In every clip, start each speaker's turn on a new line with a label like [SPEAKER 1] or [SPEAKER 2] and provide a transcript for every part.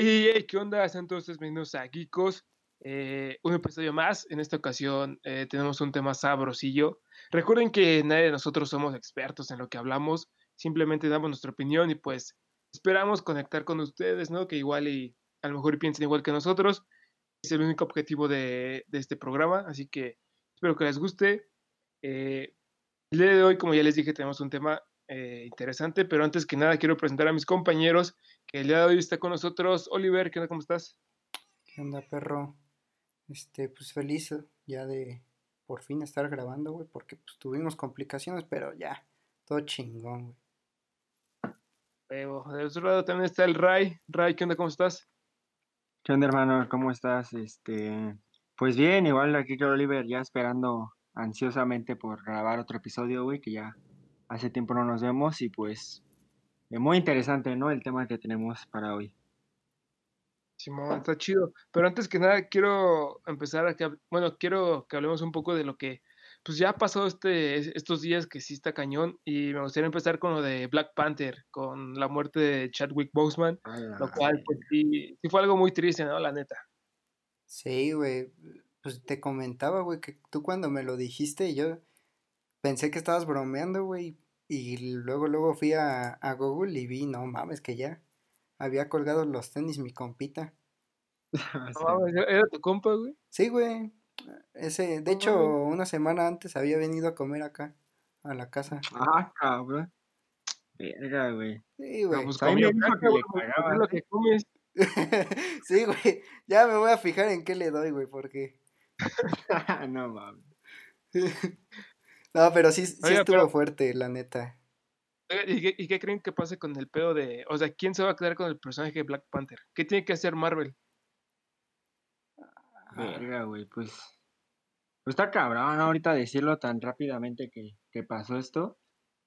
[SPEAKER 1] Y hey, ¿qué onda? Están todos bienvenidos a Geekos. Eh, un episodio más. En esta ocasión eh, tenemos un tema sabrosillo. Recuerden que nadie de nosotros somos expertos en lo que hablamos. Simplemente damos nuestra opinión y pues esperamos conectar con ustedes, ¿no? Que igual y a lo mejor piensen igual que nosotros. Es el único objetivo de, de este programa. Así que espero que les guste. Eh, el día de hoy, como ya les dije, tenemos un tema eh, interesante, pero antes que nada quiero presentar a mis compañeros, que el día de hoy está con nosotros. Oliver, ¿qué onda? ¿Cómo estás?
[SPEAKER 2] ¿Qué onda, perro? Este, pues feliz ya de por fin estar grabando, güey, porque pues tuvimos complicaciones, pero ya, todo chingón,
[SPEAKER 1] güey. de otro lado también está el Ray. Ray, ¿qué onda? ¿Cómo estás?
[SPEAKER 3] ¿Qué onda, hermano? ¿Cómo estás? Este, pues bien, igual aquí con Oliver, ya esperando ansiosamente por grabar otro episodio, güey, que ya hace tiempo no nos vemos y pues es muy interesante, ¿no? El tema que tenemos para hoy.
[SPEAKER 1] Simón, está chido. Pero antes que nada, quiero empezar a que, bueno, quiero que hablemos un poco de lo que, pues ya pasó este, estos días que sí está cañón y me gustaría empezar con lo de Black Panther, con la muerte de Chadwick Boseman, lo cual, pues sí, sí fue algo muy triste, ¿no? La neta.
[SPEAKER 2] Sí, güey, pues te comentaba, güey, que tú cuando me lo dijiste, yo pensé que estabas bromeando, güey. Y luego, luego fui a, Google y vi, no mames, que ya había colgado los tenis mi compita.
[SPEAKER 1] ¿Era tu compa, güey?
[SPEAKER 2] Sí, güey. Ese, de hecho, una semana antes había venido a comer acá, a la casa.
[SPEAKER 3] Ah, cabrón. Verga, güey.
[SPEAKER 2] Sí, güey.
[SPEAKER 1] pues comió lo que comes.
[SPEAKER 2] sí, güey. Ya me voy a fijar en qué le doy, güey, porque.
[SPEAKER 3] no mames.
[SPEAKER 2] No, pero sí, sí estuvo fuerte, la neta.
[SPEAKER 1] ¿Y qué, creen que pase con el pedo de. O sea, ¿quién se va a quedar con el personaje de Black Panther? ¿Qué tiene que hacer Marvel?
[SPEAKER 3] Verga, güey, pues. Pues está cabrón ahorita decirlo tan rápidamente que, que pasó esto.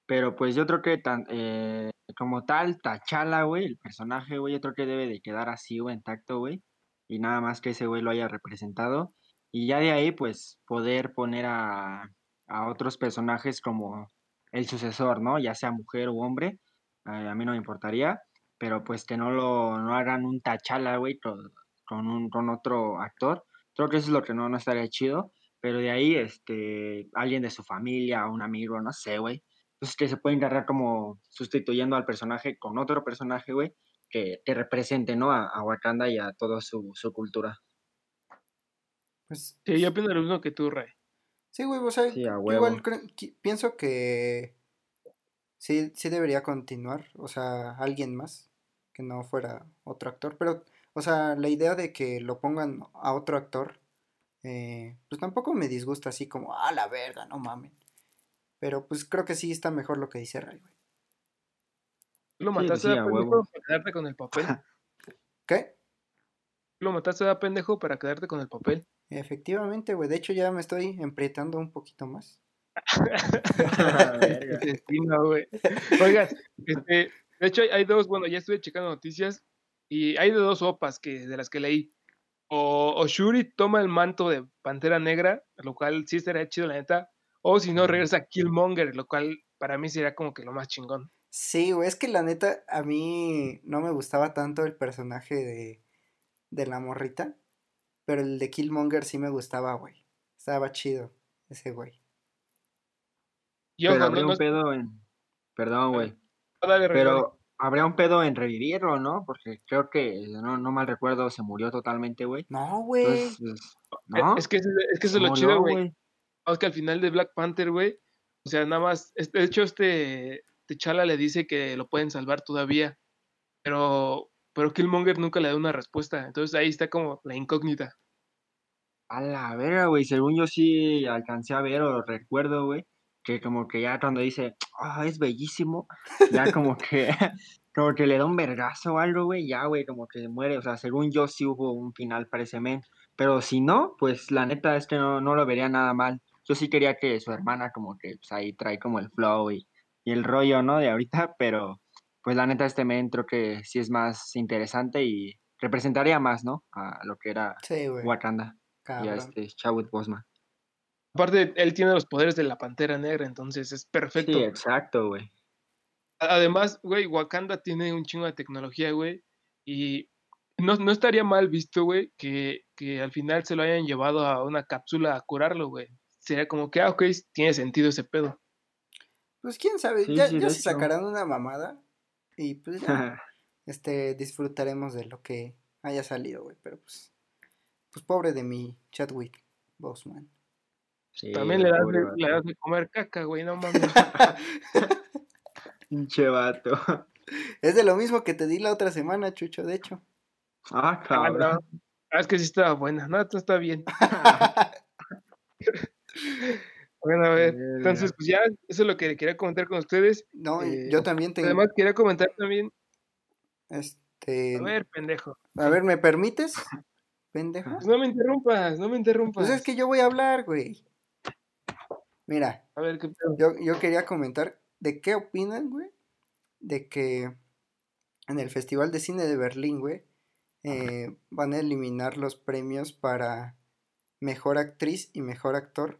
[SPEAKER 3] Pero pues yo creo que tan, eh, como tal, Tachala, güey, el personaje, güey, yo creo que debe de quedar así, güey, intacto, güey. Y nada más que ese güey lo haya representado. Y ya de ahí, pues, poder poner a, a otros personajes como el sucesor, ¿no? Ya sea mujer o hombre, eh, a mí no me importaría, pero pues que no lo no hagan un tachala, güey, con, un, con otro actor. Creo que eso es lo que no, no estaría chido, pero de ahí, este, alguien de su familia, un amigo, no sé, güey. Entonces que se puede encargar como sustituyendo al personaje con otro personaje, güey, que, que, represente, ¿no? A, a, Wakanda y a toda su, su cultura.
[SPEAKER 1] Pues, sí, yo pienso lo mismo que tú, Rey.
[SPEAKER 2] Sí, güey, o sea, igual pienso que sí, sí debería continuar, o sea, alguien más, que no fuera otro actor, pero, o sea, la idea de que lo pongan a otro actor, eh, pues tampoco me disgusta así como, ah, la verga, no mames. Pero pues creo que sí está mejor lo que dice Ray, güey.
[SPEAKER 1] Lo mataste a pendejo para quedarte con el papel.
[SPEAKER 2] ¿Qué?
[SPEAKER 1] Lo mataste a pendejo para quedarte con el papel.
[SPEAKER 2] Efectivamente, güey. De hecho, ya me estoy emprietando un poquito más.
[SPEAKER 1] Oigan, este, de hecho hay, dos, bueno, ya estuve checando noticias y hay de dos sopas que, de las que leí. O, Shuri toma el manto de Pantera Negra, lo cual sí estaría chido, la neta. O si no, regresa Killmonger, lo cual para mí sería como que lo más chingón.
[SPEAKER 2] Sí, güey, es que la neta, a mí no me gustaba tanto el personaje de, de la morrita. Pero el de Killmonger sí me gustaba, güey. Estaba chido ese güey.
[SPEAKER 3] pero habría un pedo en... Perdón, güey. pero habría un pedo en revivirlo, ¿no? Porque creo que, no, no mal recuerdo, se murió totalmente, güey.
[SPEAKER 2] No, güey.
[SPEAKER 1] Pues, ¿no? Es que, es que eso es lo chido, güey. Es que al final de Black Panther, güey, o sea, nada más, de hecho, este T'Challa le dice que lo pueden salvar todavía, pero, pero Killmonger nunca le da una respuesta, entonces ahí está como la incógnita.
[SPEAKER 3] A la verga, güey, según yo sí alcancé a ver o recuerdo, güey, que como que ya cuando dice, ah, es bellísimo, ya como que, como que le da un vergazo o algo, güey, ya, güey, como que muere, o sea, según yo sí hubo un final para ese men, pero si no, pues la neta es que no, no lo vería nada mal. Yo sí quería que su hermana como que, pues ahí trae como el flow y, y el rollo, ¿no? De ahorita, pero pues la neta este men creo que sí es más interesante y representaría más, ¿no? A lo que era Wakanda. Ya este Chadwick Bosman.
[SPEAKER 1] Aparte, él tiene los poderes de la Pantera Negra, entonces es perfecto.
[SPEAKER 3] Sí, exacto, güey.
[SPEAKER 1] Además, güey, Wakanda tiene un chingo de tecnología, güey. Y no, no estaría mal visto, güey, que, que al final se lo hayan llevado a una cápsula a curarlo, güey. Sería como que, ah, ok, tiene sentido ese pedo.
[SPEAKER 2] Pues quién sabe, ya, ya se sacarán una mamada y pues ya este, disfrutaremos de lo que haya salido, güey. Pero pues, pues pobre de mi Chadwick Boseman.
[SPEAKER 1] También le das, de, le das, de, comer caca, güey, no mames.
[SPEAKER 3] Pinche vato.
[SPEAKER 2] Es de lo mismo que te di la otra semana, Chucho, de hecho.
[SPEAKER 3] Ah, ah cabrón.
[SPEAKER 1] Ah, es que sí estaba buena. No, esto está bien. bueno, a ver. Entonces, pues ya, eso es lo que quería comentar con ustedes.
[SPEAKER 2] No, eh, yo también tengo.
[SPEAKER 1] Además, quería comentar también.
[SPEAKER 2] Este.
[SPEAKER 1] A ver, pendejo.
[SPEAKER 2] A ver, ¿me permites? Pendejo.
[SPEAKER 1] Pues no me interrumpas, no me interrumpas.
[SPEAKER 2] Pues es que yo voy a hablar, güey. Mira.
[SPEAKER 1] A ver, ¿qué
[SPEAKER 2] yo, yo quería comentar de qué opinan, güey. De que en el Festival de Cine de Berlín, güey, eh, van a eliminar los premios para mejor actriz y mejor actor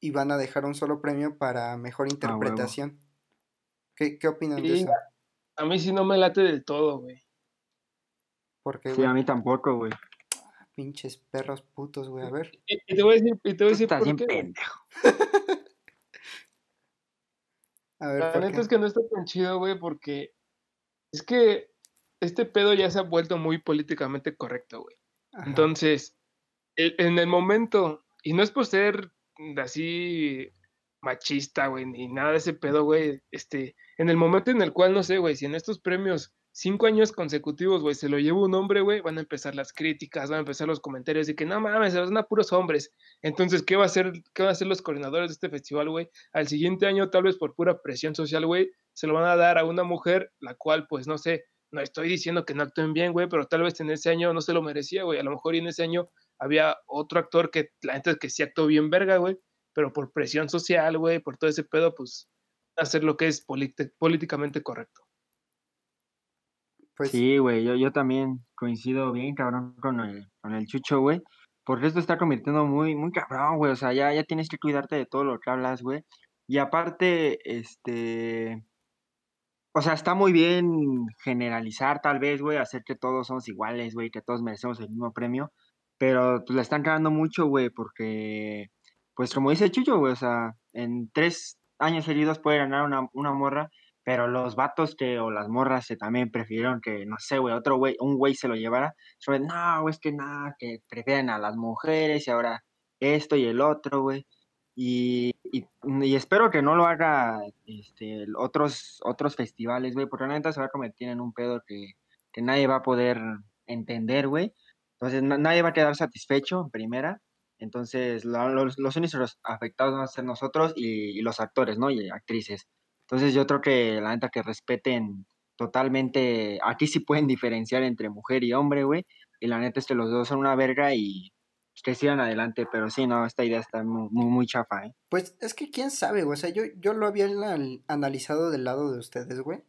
[SPEAKER 2] y van a dejar un solo premio para mejor ah, interpretación. ¿Qué, ¿Qué, opinan de eso?
[SPEAKER 1] A mí sí no me late del todo, güey.
[SPEAKER 2] ¿Por qué,
[SPEAKER 3] Sí, a mí tampoco, güey.
[SPEAKER 2] Ah, pinches perros putos, güey, a ver.
[SPEAKER 1] Y, te voy a decir, y te voy a decir por qué.
[SPEAKER 3] pendejo.
[SPEAKER 2] a ver,
[SPEAKER 1] La neta es que no está tan chido, güey, porque es que este pedo ya se ha vuelto muy políticamente correcto, güey. Entonces, en el momento, y no es por ser así machista, güey, ni nada de ese pedo, güey, este, en el momento en el cual, no sé, güey, si en estos premios cinco años consecutivos, güey, se lo lleva un hombre, güey, van a empezar las críticas, van a empezar los comentarios de que no mames, se van a puros hombres. Entonces, ¿qué va a hacer, qué van a hacer los coordinadores de este festival, güey? Al siguiente año, tal vez por pura presión social, güey, se lo van a dar a una mujer, la cual, pues, no sé, no estoy diciendo que no actúen bien, güey, pero tal vez en ese año no se lo merecía, güey. A lo mejor en ese año había otro actor que la gente que sí actuó bien verga, güey, pero por presión social, güey, por todo ese pedo, pues hacer lo que es políticamente correcto.
[SPEAKER 3] Pues sí, güey, yo, yo también coincido bien, cabrón, con el, con el chucho, güey. Porque esto está convirtiendo muy, muy cabrón, güey. O sea, ya, ya tienes que cuidarte de todo lo que hablas, güey. Y aparte, este, o sea, está muy bien generalizar tal vez, güey, hacer que todos somos iguales, güey, que todos merecemos el mismo premio, pero pues la están cagando mucho, güey, porque, pues como dice Chucho, güey, o sea, en tres años seguidos puede ganar una, morra, pero los vatos que, o las morras que también prefirieron que, no sé, güey, otro güey, un güey se lo llevara, sobre, no, es que nada, que prefieren a las mujeres y ahora esto y el otro, güey. Y, espero que no lo haga este, otros, otros festivales, güey, porque realmente se va a convertir en un pedo que, que nadie va a poder entender, güey. Entonces nadie va a quedar satisfecho en primera. Entonces los, los únicos afectados van a ser nosotros y, los actores, ¿no? Y actrices. Entonces yo creo que la neta que respeten totalmente, aquí sí pueden diferenciar entre mujer y hombre, güey. Y la neta es que los dos son una verga y que sigan adelante, pero sí, no, esta idea está muy, muy, chafa, ¿eh?
[SPEAKER 2] Pues es que quién sabe, güey, o sea, yo, yo lo había analizado del lado de ustedes, güey,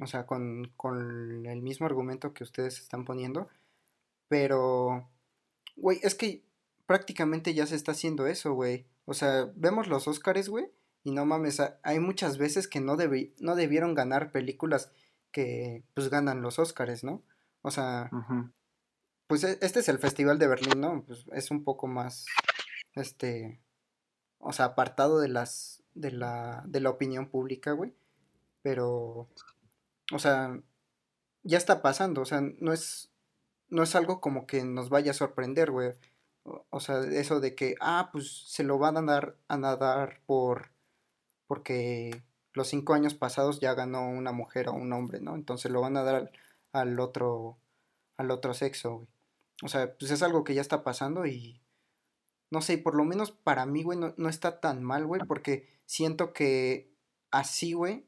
[SPEAKER 2] o sea, con, con el mismo argumento que ustedes están poniendo, pero, güey, es que prácticamente ya se está haciendo eso, güey, o sea, vemos los Oscars, güey, y no mames, hay muchas veces que no, no debieron ganar películas que, pues, ganan los Oscars, ¿no? O sea, pues e, este es el Festival de Berlín, ¿no? Pues es un poco más, este, o sea, apartado de las, de la, de la opinión pública, güey. Pero, o sea, ya está pasando, o sea, no es, no es algo como que nos vaya a sorprender, güey. O, sea, eso de que, ah, pues se lo van a dar a nadar por, porque los cinco años pasados ya ganó una mujer o un hombre, ¿no? Entonces lo van a dar al, al otro, al otro sexo, güey. O sea, pues es algo que ya está pasando y no sé, por lo menos para mí, güey, no, está tan mal, güey, porque siento que así, güey,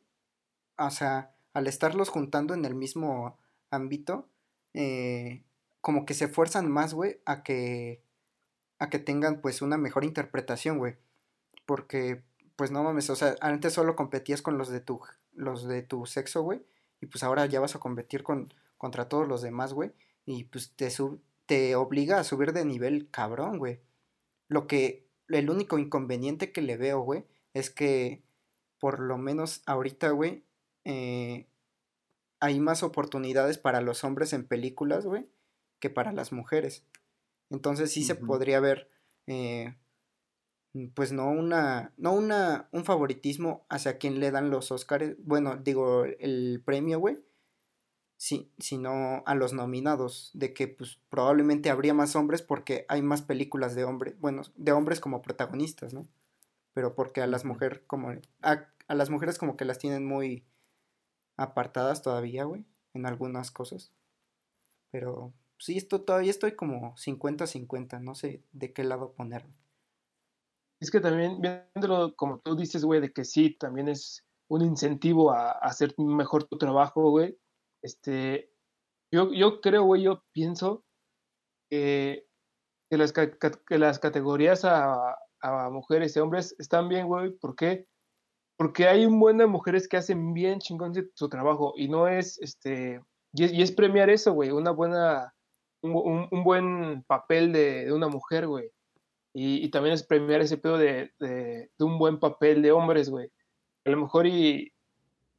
[SPEAKER 2] o sea, al estarlos juntando en el mismo ámbito, eh, como que se esfuerzan más, güey, a que, a que tengan, pues, una mejor interpretación, güey. Porque, pues, no mames, o sea, antes solo competías con los de tu, los de tu sexo, güey, y pues ahora ya vas a competir con, contra todos los demás, güey, y pues te, sub, te obliga a subir de nivel cabrón, güey. Lo que, el único inconveniente que le veo, güey, es que por lo menos ahorita, güey, eh, hay más oportunidades para los hombres en películas, güey, que para las mujeres. Entonces sí se podría ver, eh, pues no una, no una, un favoritismo hacia quien le dan los Oscars, bueno, digo, el premio, güey, sí, sino a los nominados, de que pues probablemente habría más hombres porque hay más películas de hombres, bueno, de hombres como protagonistas, ¿no? Pero porque a las mujeres como, a, a las mujeres como que las tienen muy apartadas todavía, güey, en algunas cosas. Pero sí, esto, todavía estoy como 50-50, no sé de qué lado ponerme.
[SPEAKER 1] Es que también, viéndolo como tú dices, güey, de que sí, también es un incentivo a, hacer mejor tu trabajo, güey. Este, yo, yo creo, güey, yo pienso que, las, que las categorías a, a, mujeres y hombres están bien, güey. ¿Por qué? Porque hay un buen de mujeres que hacen bien chingón su trabajo y no es, este, y y es premiar eso, güey, una buena un, un, buen papel de, de una mujer, güey. Y, y, también es premiar ese pedo de, de, un buen papel de hombres, güey. A lo mejor y,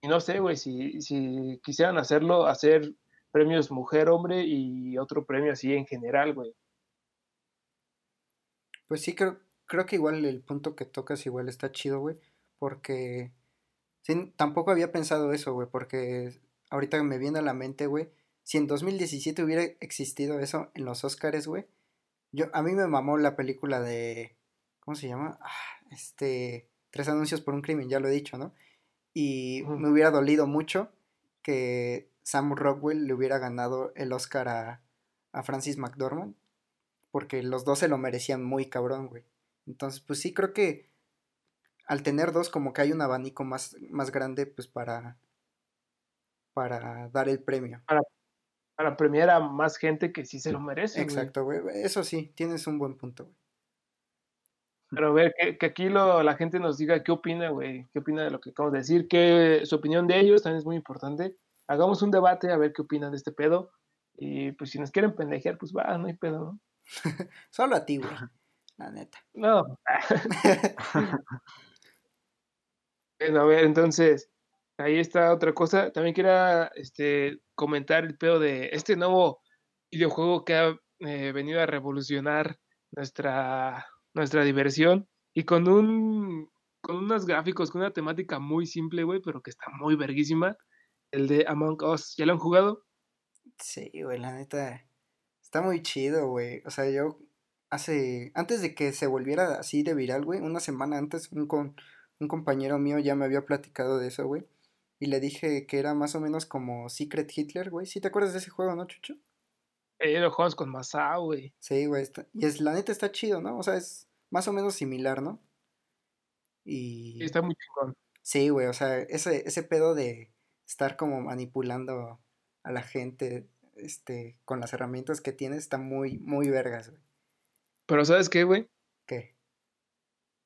[SPEAKER 1] y no sé, güey, si, si quisieran hacerlo, hacer premios mujer-hombre y otro premio así en general, güey.
[SPEAKER 2] Pues sí, creo, creo que igual el punto que tocas igual está chido, güey, porque tampoco había pensado eso, güey, porque ahorita me viene a la mente, güey, si en 2017 hubiera existido eso en los Oscars, güey, yo, a mí me mamó la película de, ¿cómo se llama? Ah, este, Tres anuncios por un crimen, ya lo he dicho, ¿no? Y me hubiera dolido mucho que Sam Rockwell le hubiera ganado el Oscar a, a Francis McDormand, porque los dos se lo merecían muy cabrón, güey. Entonces, pues sí, creo que al tener dos, como que hay un abanico más, más grande, pues para, para dar el premio
[SPEAKER 1] para premiar a más gente que sí se lo merece.
[SPEAKER 2] Exacto, güey. Eso sí, tienes un buen punto, güey.
[SPEAKER 1] Pero a ver, que, aquí lo, la gente nos diga qué opina, güey, qué opina de lo que acabamos de decir, que su opinión de ellos también es muy importante. Hagamos un debate a ver qué opinan de este pedo. Y pues si nos quieren pendejear, pues va, no hay pedo, ¿no?
[SPEAKER 2] Solo a ti, güey. La neta.
[SPEAKER 1] No. bueno, a ver, entonces, ahí está otra cosa. También quería este, comentar el pedo de este nuevo videojuego que ha eh, venido a revolucionar nuestra, nuestra diversión y con un con unos gráficos, con una temática muy simple, güey, pero que está muy verguísima. El de Among Us, ¿ya lo han jugado?
[SPEAKER 2] Sí, güey, la neta. Está muy chido, güey. O sea, yo hace. Antes de que se volviera así de viral, güey, una semana antes, un, con, un compañero mío ya me había platicado de eso, güey y le dije que era más o menos como Secret Hitler, güey. ¿Sí te acuerdas de ese juego, no, Chucho?
[SPEAKER 1] Eh, los juegos con Masao, güey.
[SPEAKER 2] Sí, güey. Y es, la neta está chido, ¿no? O sea, es más o menos similar, ¿no?
[SPEAKER 1] Y... está muy chingón.
[SPEAKER 2] Sí, güey. O sea, ese, ese pedo de estar como manipulando a la gente este, con las herramientas que tiene está muy, muy vergas, güey.
[SPEAKER 1] Pero ¿sabes qué, güey?
[SPEAKER 2] ¿Qué?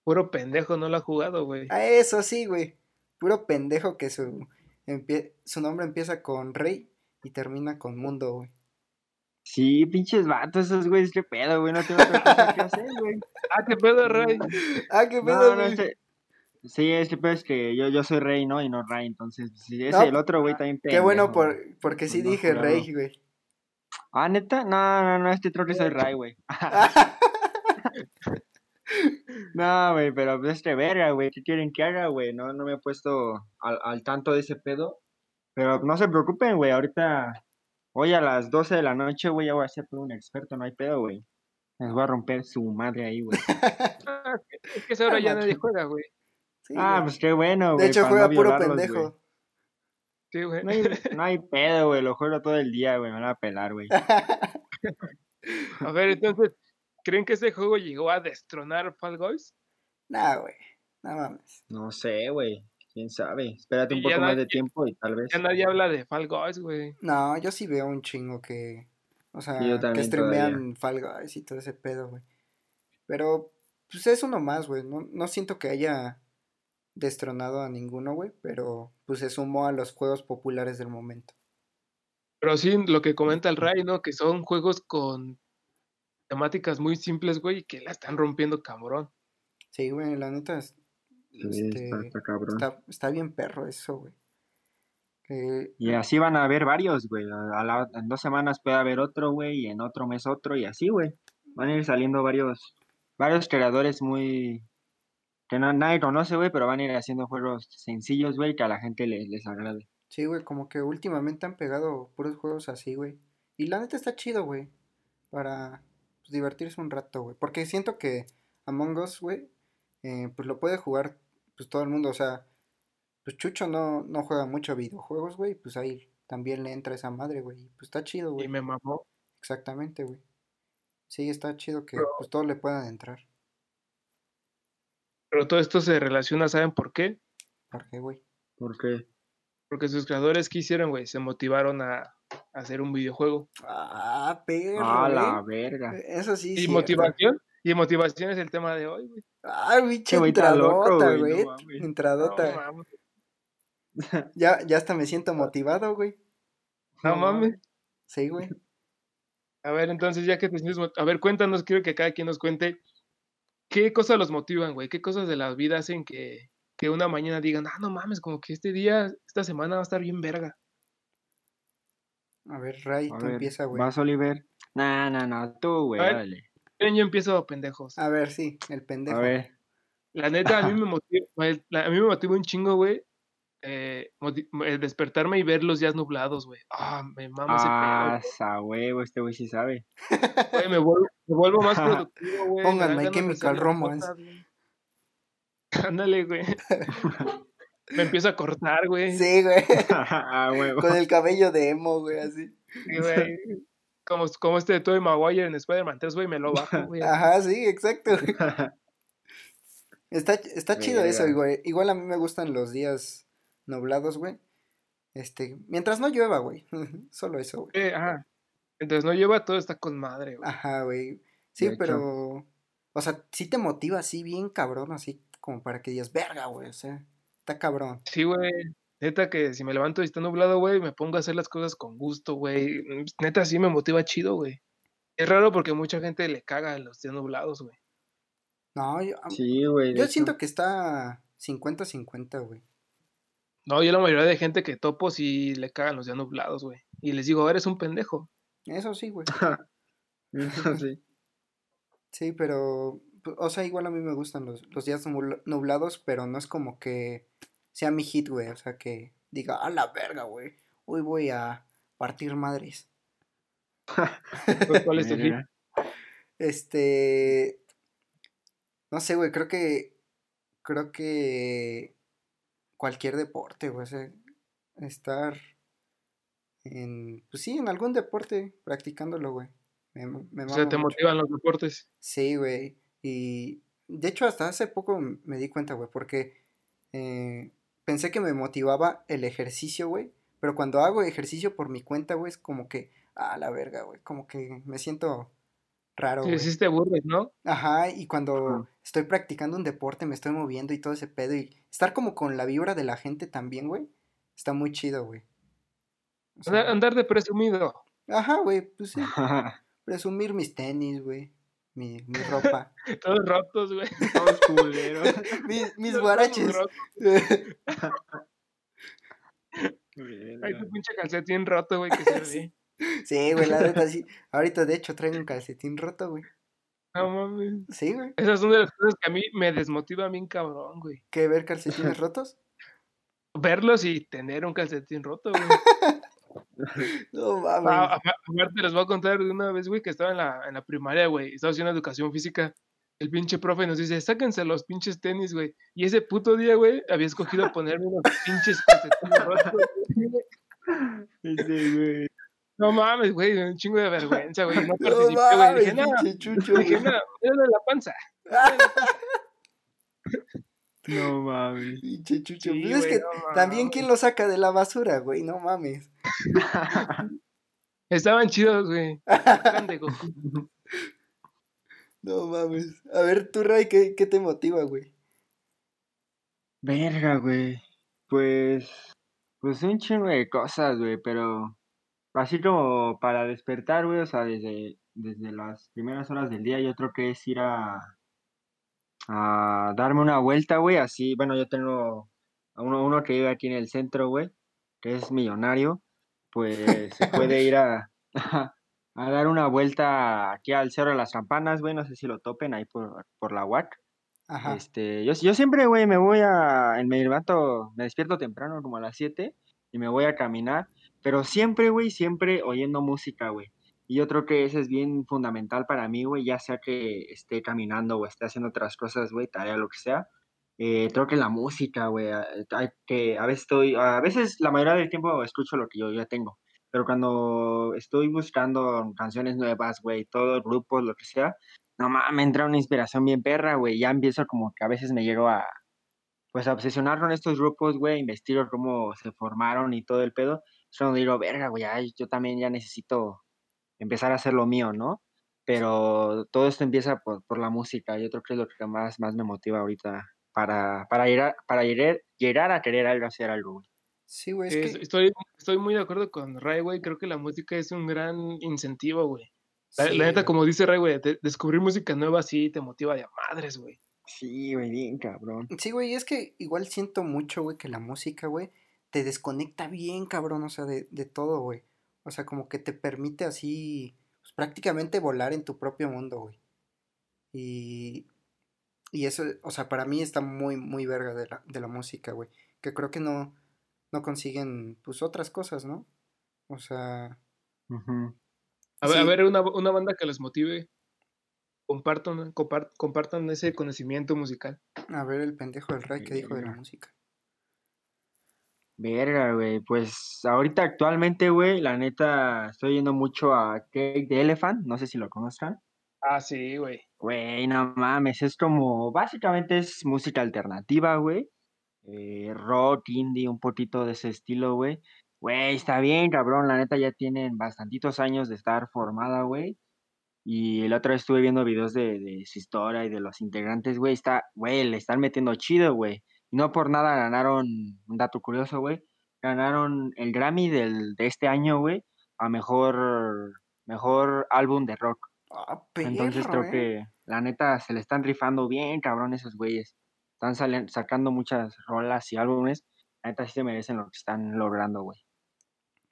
[SPEAKER 1] Puro pendejo no lo ha jugado, güey.
[SPEAKER 2] A eso sí, güey puro pendejo que su, su nombre empieza con Rey y termina con Mundo, güey.
[SPEAKER 3] Sí, pinches vatos, esos güeyes, qué pedo, güey, no tengo otra cosa que hacer, güey.
[SPEAKER 1] Ah, qué pedo, Rey.
[SPEAKER 2] Ah, qué pedo, güey.
[SPEAKER 3] Este, sí, este pedo es que yo, yo soy Rey, ¿no? Y no Rey, entonces, sí, ese el otro güey también.
[SPEAKER 2] Qué bueno, por, porque sí dije Rey, güey.
[SPEAKER 3] Ah, ¿neta? No, no, no, este trote soy Rey, güey. No, güey, pero pues este verga, güey, ¿qué quieren que haga, güey? No, no me he puesto al, al tanto de ese pedo. Pero no se preocupen, güey, ahorita, hoy a las 12 de la noche, güey, ya voy a ser un experto, no hay pedo, güey. Les voy a romper su madre ahí, güey.
[SPEAKER 1] es que esa hora ya nadie juega, güey.
[SPEAKER 3] ah, pues qué bueno, güey.
[SPEAKER 2] De hecho, juega puro pendejo.
[SPEAKER 1] Sí, güey.
[SPEAKER 3] No hay, no hay pedo, güey, lo juego todo el día, güey, me van a pelar, güey.
[SPEAKER 1] a ver, entonces, ¿Creen que ese juego llegó a destronar Fall Guys?
[SPEAKER 2] Nah, güey. No mames.
[SPEAKER 3] No sé, güey. Quién sabe. Espérate un poco más de tiempo y tal vez.
[SPEAKER 1] Ya nadie habla de Fall Guys, güey.
[SPEAKER 2] No, yo sí veo un chingo que. O sea, que streamean Fall Guys y todo ese pedo, güey. Pero, pues es uno más, güey. No, no siento que haya destronado a ninguno, güey. Pero, pues se sumó a los juegos populares del momento.
[SPEAKER 1] Pero sí, lo que comenta el Ray, ¿no? Que son juegos con temáticas muy simples, güey, y que la están rompiendo cabrón.
[SPEAKER 2] Sí, güey, la neta es, este, está, está, bien perro eso, güey.
[SPEAKER 3] y así van a haber varios, güey. en dos semanas puede haber otro, güey, y en otro mes otro, y así, güey. Van a ir saliendo varios, varios creadores muy... que no, nadie conoce, güey, pero van a ir haciendo juegos sencillos, güey, que a la gente les, les agrade.
[SPEAKER 2] Sí, güey, como que últimamente han pegado puros juegos así, güey. Y la neta está chido, güey. Para pues, divertirse un rato, güey. Porque siento que Among Us, güey, eh, pues lo puede jugar pues todo el mundo. O sea, pues Chucho no, no juega mucho videojuegos, güey, pues ahí también le entra esa madre, güey. Pues está chido, güey.
[SPEAKER 1] Y me mamó.
[SPEAKER 2] Exactamente, güey. Sí, está chido que pues todos le puedan entrar.
[SPEAKER 1] Pero todo esto se relaciona, ¿saben por qué?
[SPEAKER 2] ¿Por qué, güey?
[SPEAKER 3] ¿Por qué?
[SPEAKER 1] Porque sus creadores quisieron, güey, se motivaron a, hacer un videojuego.
[SPEAKER 2] Ah, pero.
[SPEAKER 3] Ah, la verga.
[SPEAKER 2] Eso sí.
[SPEAKER 1] ¿Y motivación? Y motivación es el tema de hoy, güey.
[SPEAKER 2] Ah, bicho, entradota, güey. entradota. ya, ya hasta me siento motivado, güey.
[SPEAKER 1] No mames.
[SPEAKER 2] Sí, güey.
[SPEAKER 1] A ver, entonces, ya que te sientes. A ver, cuéntanos, quiero que cada quien nos cuente. ¿Qué cosas los motivan, güey? ¿Qué cosas de la vida hacen que, que una mañana digan, ah, no mames, como que este día, esta semana va a estar bien verga?
[SPEAKER 2] A ver, Ray, tú empieza, güey.
[SPEAKER 3] Vas, Oliver. No, no, no, tú, güey, dale.
[SPEAKER 1] Yo empiezo, pendejos.
[SPEAKER 2] A ver, sí, el pendejo. A
[SPEAKER 3] ver.
[SPEAKER 1] La neta, a mí me motiva, a mí me motiva un chingo, güey, eh, despertarme y ver los días nublados, güey. Ah, me mama ese
[SPEAKER 3] pedo. Ah, huevo, este güey sí sabe.
[SPEAKER 1] Güey, me vuelvo, me vuelvo más productivo, güey.
[SPEAKER 2] Pónganme Chemical Romance.
[SPEAKER 1] Ándale, güey. Me empiezo a cortar, güey.
[SPEAKER 2] Sí, güey. ah. Con el cabello de emo, güey, así.
[SPEAKER 1] Sí, güey. Como, como este de Tobey Maguire en Spider-Man 3, güey, me lo bajo, güey.
[SPEAKER 2] Ajá, sí, exacto, güey. Está, está chido eso, güey. Igual a mí me gustan los días nublados, güey. Este, mientras no llueva, güey. Solo eso, güey.
[SPEAKER 1] Eh, ajá. Mientras no llueva, todo está con madre, güey.
[SPEAKER 2] Ajá, güey. Sí, pero. O sea, sí te motiva así, bien cabrón, así como para que digas, verga, güey. O sea, está cabrón.
[SPEAKER 1] Sí, güey. Neta que si me levanto y está nublado, güey, me pongo a hacer las cosas con gusto, güey. Neta sí me motiva chido, güey. Es raro porque mucha gente le caga los días nublados, güey.
[SPEAKER 2] No, yo,
[SPEAKER 3] sí, güey,
[SPEAKER 2] yo siento que está 50-50, güey.
[SPEAKER 1] No, yo la mayoría de gente que topo sí le cagan los días nublados, güey. Y les digo, eres un pendejo.
[SPEAKER 2] Eso sí, güey.
[SPEAKER 3] sí.
[SPEAKER 2] Sí, pero, o sea, igual a mí me gustan los, los días nublados, pero no es como que sea mi hit, güey. O sea, que diga, a la verga, güey. Hoy voy a partir madres.
[SPEAKER 1] Pues, ¿Cuál es tu hit?
[SPEAKER 2] Este. No sé, güey. Creo que. Creo que cualquier deporte, güey. estar en, pues sí, en algún deporte practicándolo, güey. Me, me
[SPEAKER 1] o sea, ¿te motivan los deportes?
[SPEAKER 2] Sí, güey. Y de hecho hasta hace poco me di cuenta, güey, porque eh, pensé que me motivaba el ejercicio, güey. Pero cuando hago ejercicio por mi cuenta, güey, es como que, ah, la verga, güey. Como que me siento raro.
[SPEAKER 1] Sí, sí te aburres, ¿no?
[SPEAKER 2] Ajá, y cuando estoy practicando un deporte, me estoy moviendo y todo ese pedo, y estar como con la vibra de la gente también, güey, está muy chido, güey.
[SPEAKER 1] andar de presumido.
[SPEAKER 2] Ajá, güey, pues sí. Presumir mis tenis, güey. Mi, mi ropa.
[SPEAKER 1] Todos rotos, güey.
[SPEAKER 3] Todos culeros.
[SPEAKER 2] mis, mis guaraches.
[SPEAKER 1] Ay, tu pinche calcetín roto, güey, que se ve.
[SPEAKER 2] Sí, güey, la verdad sí. Ahorita, de hecho, traigo un calcetín roto, güey.
[SPEAKER 1] No mames.
[SPEAKER 2] Sí, güey.
[SPEAKER 1] Esas son de las cosas que a mí me desmotivan bien cabrón, güey.
[SPEAKER 2] ¿Qué, ver calcetines rotos?
[SPEAKER 1] Verlos y tener un calcetín roto, güey.
[SPEAKER 2] no mames.
[SPEAKER 1] Aparte les voy a contar de una vez, güey, que estaba en la, en la primaria, güey. Estaba haciendo educación física. El pinche profe nos dice, sáquense los pinches tenis, güey. Y ese puto día, güey, había escogido ponerme unos pinches calcetines rotos.
[SPEAKER 3] Ese, güey.
[SPEAKER 1] No mames, güey, un chingo de vergüenza, güey. No participé, güey. Dije, no, dije, no, de la panza.
[SPEAKER 3] No mames.
[SPEAKER 2] Pinche chucho. Sí, es que también quién lo saca de la basura, güey, no mames.
[SPEAKER 1] Estaban chidos, güey.
[SPEAKER 2] no mames. A ver, tú, Ray, ¿qué, qué te motiva, güey?
[SPEAKER 3] Verga, güey. Pues. Pues un chingo de cosas, güey, pero Así como para despertar, güey, o sea, desde, desde las primeras horas del día, yo creo que es ir a, a darme una vuelta, güey, así, bueno, yo tengo uno, uno que vive aquí en el centro, güey, que es millonario, pues se puede ir a, a dar una vuelta aquí al Cerro de las Campanas, güey, no sé si lo topen ahí por, por la UAC. Ajá. Este, yo, yo siempre, güey, me voy a, me levanto, me despierto temprano como a las 7 y me voy a caminar, pero siempre, güey, siempre oyendo música, güey. Y yo creo que eso es bien fundamental para mí, güey, ya sea que esté caminando o esté haciendo otras cosas, güey, tarea, lo que sea. Eh, creo que la música, güey, que a veces estoy, a veces la mayoría del tiempo escucho lo que yo ya tengo, pero cuando estoy buscando canciones nuevas, güey, todo grupos, lo que sea, no mames, me entra una inspiración bien perra, güey, ya empiezo como que a veces me llego a, pues a obsesionar con estos grupos, güey, investigo cómo se formaron y todo el pedo, es cuando digo, verga, güey, yo también ya necesito empezar a hacer lo mío, ¿no? Pero todo esto empieza por, por la música, yo creo que es lo que más, más me motiva ahorita para, para, llegar, para llegar, llegar a querer algo, hacer algo, güey.
[SPEAKER 1] Sí, güey. estoy, estoy muy de acuerdo con Ray, güey. Creo que la música es un gran incentivo, güey. La, neta, como dice Ray, güey, descubrir música nueva sí te motiva de madres, güey.
[SPEAKER 3] Sí, güey, bien cabrón.
[SPEAKER 2] Sí, güey, es que igual siento mucho, güey, que la música, güey, te desconecta bien, cabrón, o sea, de, de todo, güey. O sea, como que te permite así, pues, prácticamente volar en tu propio mundo, güey. Y, y eso, o sea, para mí está muy, muy verga de la, de la música, güey. Que creo que no, no consiguen, pues, otras cosas, ¿no? O sea...
[SPEAKER 1] A ver, a ver una, una, banda que les motive. Compartan, compartan ese conocimiento musical.
[SPEAKER 2] A ver, el pendejo del rey que dijo de la música.
[SPEAKER 3] Verga, güey. Pues ahorita actualmente, güey, la neta, estoy yendo mucho a Cake the Elephant. No sé si lo conozcan.
[SPEAKER 1] Ah, sí, güey.
[SPEAKER 3] Güey, no mames, es como, básicamente es música alternativa, güey. Eh, rock, indie, un poquito de ese estilo, güey. Güey, está bien, cabrón, la neta ya tienen bastantitos años de estar formada, güey. Y el otro vez estuve viendo videos de, de su historia y de los integrantes, güey, está, güey, le están metiendo chido, güey. Y no por nada ganaron, un dato curioso, güey, ganaron el Grammy del, de este año, güey, a mejor, mejor álbum de rock. Ah, Entonces creo ¿eh? que la neta se le están rifando bien, cabrón, esos güeyes. Están sacando muchas rolas y álbumes. La neta sí se merecen lo que están logrando, güey.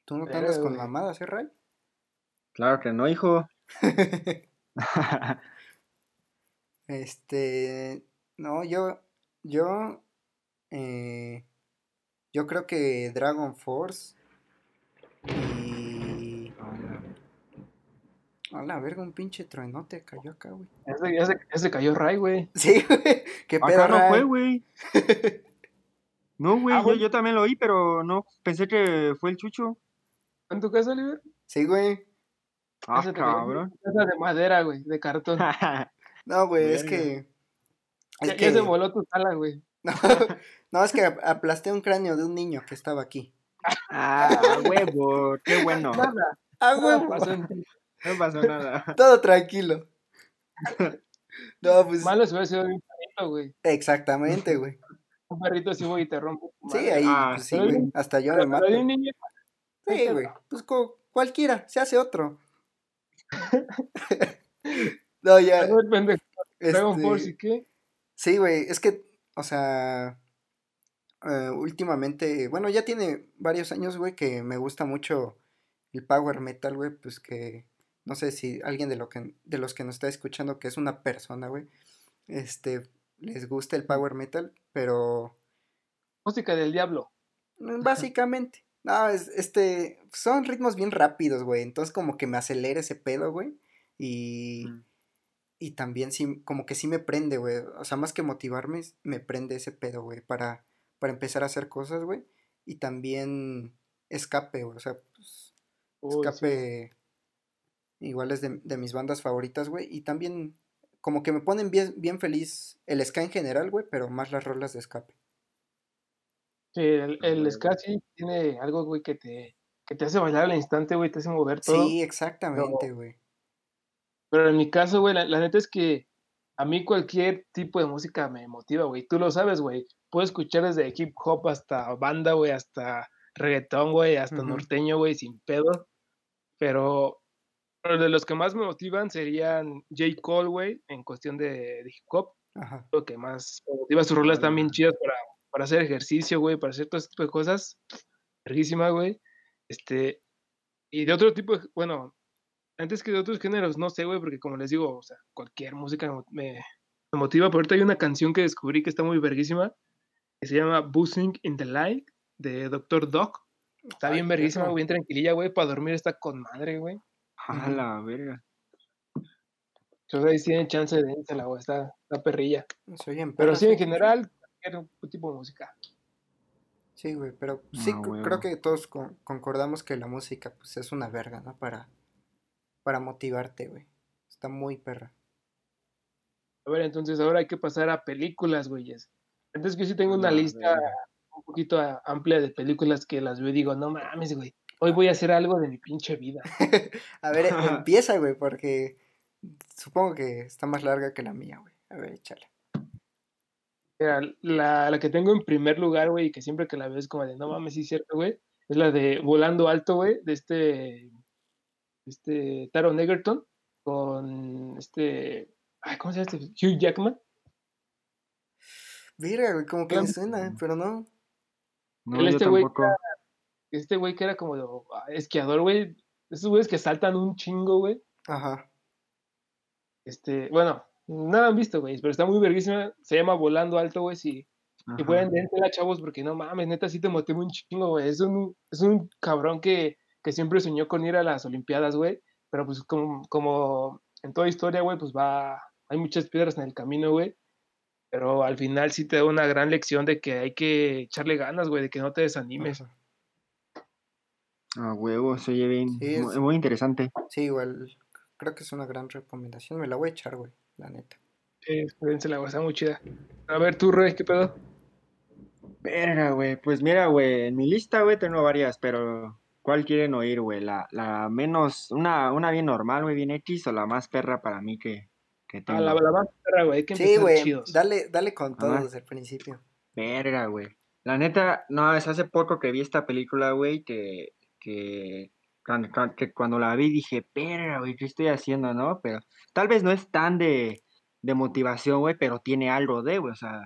[SPEAKER 2] ¿Tú no te andas con mamadas, eh, Ray?
[SPEAKER 3] Claro que no, hijo.
[SPEAKER 2] este. No, yo. Yo. Eh, yo creo que Dragon Force. Y. A la verga, un pinche truenote cayó acá, güey.
[SPEAKER 1] Ese, ese, cayó Ray, güey.
[SPEAKER 2] Sí, güey. Qué pedo,
[SPEAKER 3] Acá no fue, güey. no, güey, ah, yo, yo, también lo oí, pero no, pensé que fue el chucho.
[SPEAKER 1] ¿En tu casa, Oliver?
[SPEAKER 2] Sí, güey.
[SPEAKER 3] Ah, cabrón.
[SPEAKER 1] Casa de madera, güey, de cartón.
[SPEAKER 2] no, güey, es que...
[SPEAKER 1] Es ya, que... se voló tu sala, güey.
[SPEAKER 2] No, no, es que aplasté un cráneo de un niño que estaba aquí.
[SPEAKER 3] Ah, huevo, qué bueno.
[SPEAKER 1] Nada.
[SPEAKER 2] Ah, huevo.
[SPEAKER 3] No pasó nada.
[SPEAKER 2] Todo tranquilo. No, pues.
[SPEAKER 1] Malo se hubiera sido un perrito, güey.
[SPEAKER 2] Exactamente, güey.
[SPEAKER 1] Un perrito así, güey, y te rompe.
[SPEAKER 2] Sí, ahí, ah, pues, sí, güey. Hasta yo me mato. Un niño... Sí, güey. Pues cualquiera, se hace otro. no, ya.
[SPEAKER 1] Dragon Force y qué?
[SPEAKER 2] Sí, güey, es que, o sea, uh, últimamente, bueno, ya tiene varios años, güey, que me gusta mucho el power metal, güey, pues que no sé si alguien de, lo que, de los que nos está escuchando, que es una persona, güey, este, les gusta el power metal, pero...
[SPEAKER 1] Música del diablo.
[SPEAKER 2] Mm, básicamente. No, es, este, son ritmos bien rápidos, güey, entonces como que me acelera ese pedo, güey, y... Y también sí, como que sí me prende, güey. O sea, más que motivarme, me prende ese pedo, güey, para, para empezar a hacer cosas, güey. Y también escape, güey. O sea, pues, escape Igual es de, mis bandas favoritas, güey. Y también como que me ponen bien, bien feliz el ska en general, güey, pero más las rolas de escape.
[SPEAKER 1] Sí, el, el ska sí tiene algo, güey, que te, que te hace bailar al instante, güey, te hace mover todo.
[SPEAKER 2] Sí, exactamente, güey.
[SPEAKER 1] Pero, en mi caso, güey, la, neta es que a mí cualquier tipo de música me motiva, güey. Tú lo sabes, güey. Puedo escuchar desde hip hop hasta banda, güey, hasta reggaetón, güey, hasta norteño, güey, sin pedo. Pero de los que más me motivan serían J. Cole, güey, en cuestión de, hip hop. Lo que más me motiva, sus rolas también chidas para, para hacer ejercicio, güey, para hacer todo este tipo de cosas. verguísima, güey. Este, y de otro tipo, bueno, antes que de otros géneros, no sé, güey, porque como les digo, o sea, cualquier música me, me motiva. Pero ahorita hay una canción que descubrí que está muy verguísima, que se llama Buzzing in the Light, de Dr. Doc. Está bien verguísima, bien tranquililla, güey, para dormir está con madre, güey.
[SPEAKER 3] A la verga.
[SPEAKER 1] Entonces ahí tienen chance de la güey, está, está perrilla. pero sí, en general, cualquier tipo de música.
[SPEAKER 2] Sí, güey, pero sí creo que todos concordamos que la música pues es una verga, ¿no? Para, para motivarte, güey. Está muy perra.
[SPEAKER 1] A ver, entonces ahora hay que pasar a películas, güeyes. Antes que sí tengo una lista un poquito amplia de películas que las veo y digo, no mames, güey. Hoy voy a hacer algo de mi pinche vida.
[SPEAKER 2] a ver, empieza, güey, porque supongo que está más larga que la mía, güey. A ver, échale.
[SPEAKER 1] la, la, que tengo en primer lugar, güey, y que siempre que la veo es como de, no mames, sí es cierto, güey, es la de Volando Alto, güey, de este, este Taron Egerton, con este, ay, ¿cómo se llama este? Hugh Jackman.
[SPEAKER 2] Mira, güey, como que me suena, pero no.
[SPEAKER 1] No, este güey este güey que era como ah, esquiador, güey, esos güeyes que saltan un chingo, güey. Ajá. Este, bueno, nada han visto, güey, pero está muy verguísima. Se llama Volando Alto, güey. Si, si pueden la chavos, porque no mames, neta, sí te motiva un chingo, güey. Es un, es un cabrón que, que siempre soñó con ir a las Olimpiadas, güey. Pero pues como, como en toda historia, güey, pues va, hay muchas piedras en el camino, güey. Pero al final sí te da una gran lección de que hay que echarle ganas, güey, de que no te desanimes.
[SPEAKER 3] Ah, huevo, se oye bien. muy, muy interesante.
[SPEAKER 2] Sí, igual creo que es una gran recomendación. Me la voy a echar, güey, la neta.
[SPEAKER 1] Sí, experiencia la está muy chida. A ver, tú, Rey, ¿qué pedo?
[SPEAKER 3] Verga, güey. Pues mira, güey, en mi lista, güey, tengo varias, pero ¿cuál quieren oír, güey? La, la menos, una, una bien normal, güey, bien X, o la más perra para mí que, que
[SPEAKER 1] tengo. Ah, la, la más perra, güey, que
[SPEAKER 2] Sí, güey, dale, dale con todo desde el principio.
[SPEAKER 3] Verga, güey. La neta, no, es hace poco que vi esta película, güey, que, que que cuando la vi dije, pero, güey, ¿qué estoy haciendo, no? Pero tal vez no es tan de, de motivación, güey, pero tiene algo de, güey, o sea,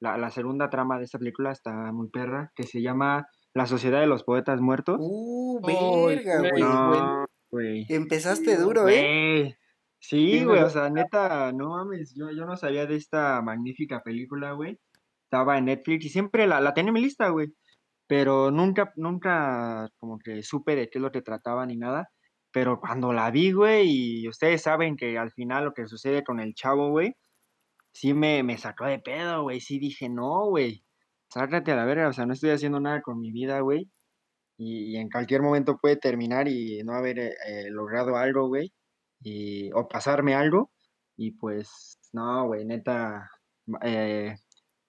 [SPEAKER 3] la, la, segunda trama de esta película está muy perra, que se llama La Sociedad de los Poetas Muertos.
[SPEAKER 2] Uh, verga, güey. güey. Empezaste duro, ¿eh?
[SPEAKER 3] Sí, güey, o sea, neta, no mames, yo, yo no sabía de esta magnífica película, güey. Estaba en Netflix y siempre la, la tenía en mi lista, güey pero nunca, nunca como que supe de qué es lo que trataba ni nada. Pero cuando la vi, güey, y ustedes saben que al final lo que sucede con el chavo, güey, sí me, me sacó de pedo, güey. Sí dije, no, güey, sácate a la verga, o sea, no estoy haciendo nada con mi vida, güey. Y, en cualquier momento puede terminar y no haber eh, eh, logrado algo, güey. Y, o pasarme algo. Y pues, no, güey, neta, eh,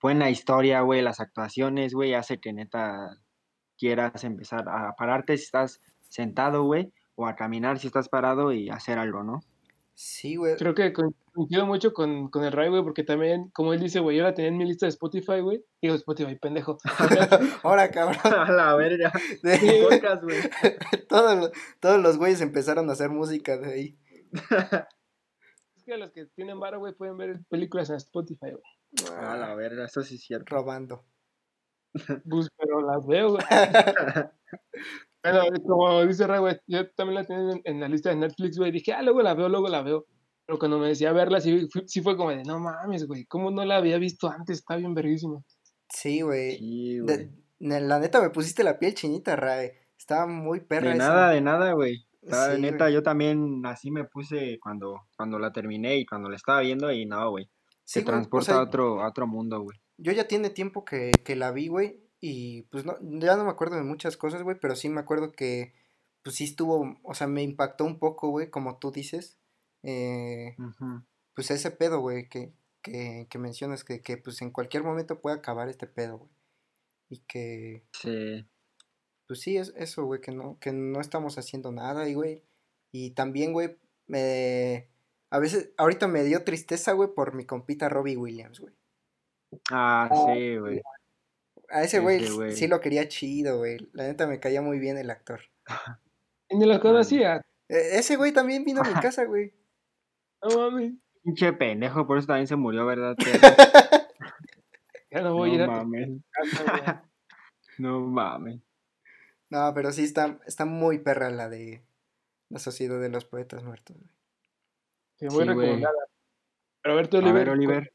[SPEAKER 3] buena historia, güey, las actuaciones, güey, hace que neta quieras empezar a pararte si estás sentado, güey, o a caminar si estás parado y hacer algo, ¿no?
[SPEAKER 2] Sí, güey.
[SPEAKER 1] Creo que coincido mucho con, con el Ray, güey, porque también, como él dice, güey, yo la tenía en mi lista de Spotify, güey. Digo, Spotify, pendejo.
[SPEAKER 2] Ahora, cabrón.
[SPEAKER 3] A la verga. De...
[SPEAKER 2] güey. todos, todos los güeyes empezaron a hacer música de ahí.
[SPEAKER 1] es que los que tienen vara, güey, pueden ver películas en Spotify, güey.
[SPEAKER 3] Ah, la verga, eso sí es cierto.
[SPEAKER 2] Robando.
[SPEAKER 1] Pues, pero las veo, güey. Bueno, como dice Ray, güey, yo también la tenía en, la lista de Netflix, güey. Dije, ah, luego la veo, luego la veo. Pero cuando me decía verla, sí, sí fue como de, no mames, güey, ¿cómo no la había visto antes? Está bien verguísima.
[SPEAKER 2] Sí, güey. Sí, la neta me pusiste la piel chinita, Ray. Estaba muy perra.
[SPEAKER 3] De nada, de nada, güey. Sí, neta, yo también así me puse cuando, cuando la terminé y cuando la estaba viendo y no, güey se transporta a, otro, a otro mundo, güey.
[SPEAKER 2] Yo ya tiene tiempo que, que la vi, güey, y pues no, ya no me acuerdo de muchas cosas, güey, pero sí me acuerdo que, pues sí estuvo, o sea, me impactó un poco, güey, como tú dices, eh, pues ese pedo, güey, que, que, que mencionas, que, que pues en cualquier momento puede acabar este pedo, güey, y que...
[SPEAKER 3] Sí.
[SPEAKER 2] Pues sí, es eso, güey, que no, que no estamos haciendo nada, y, güey, y también, güey, me a veces, ahorita me dio tristeza, güey, por mi compita Robbie Williams, güey.
[SPEAKER 3] Ah, sí, güey.
[SPEAKER 2] A ese güey sí, lo quería chido, güey. La neta me caía muy bien el actor. E, ese güey también vino a mi casa, güey.
[SPEAKER 1] No mames.
[SPEAKER 3] Pinche pendejo, por eso también se murió, ¿verdad?
[SPEAKER 1] ya no voy a ir a
[SPEAKER 3] mames. no mames.
[SPEAKER 2] No, pero sí está, está muy perra la de La Sociedad de los Poetas Muertos, güey.
[SPEAKER 1] Sí, muy recomendada. Pero a ver, tú, Oliver. A ver, Oliver.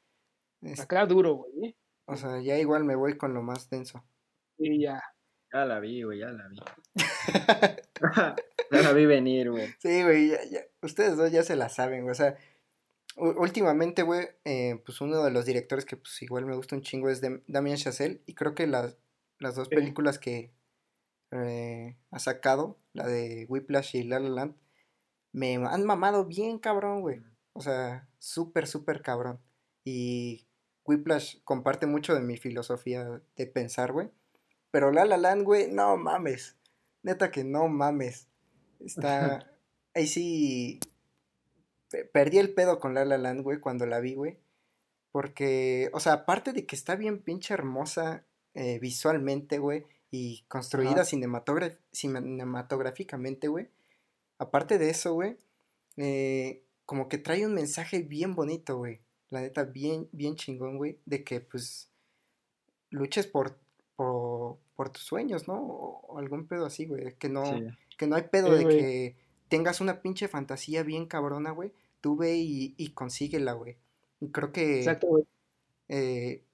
[SPEAKER 1] Acá duro, güey.
[SPEAKER 2] O sea, ya igual me voy con lo más denso.
[SPEAKER 1] Sí, ya.
[SPEAKER 3] Ya la vi, güey, ya la vi. ya la vi venir, güey.
[SPEAKER 2] Sí, güey, ya, ya. Ustedes dos ya se la saben, güey. O sea, últimamente, güey, eh, pues uno de los directores que pues igual me gusta un chingo es de Damien Chazelle. Y creo que las, las dos películas que eh, ha sacado, la de Whiplash y La La Land, me han mamado bien cabrón, güey. O sea, súper, súper cabrón. Y Whiplash comparte mucho de mi filosofía de pensar, güey. Pero La La Land, güey, no mames. Neta que no mames. Está... Ahí sí... Perdí el pedo con La La Land, güey, cuando la vi, güey. Porque, o sea, aparte de que está bien pinche hermosa eh, visualmente, güey, y construida cinematográficamente, güey. Aparte de eso, güey, eh, como que trae un mensaje bien bonito, güey. La neta, bien, bien chingón, güey, de que, pues, luches por, por, tus sueños, ¿no? O, algún pedo así, güey. Que no, que no hay pedo de que tengas una pinche fantasía bien cabrona, güey. Tú ve y, y consíguela, güey. Y creo que Exacto, eh,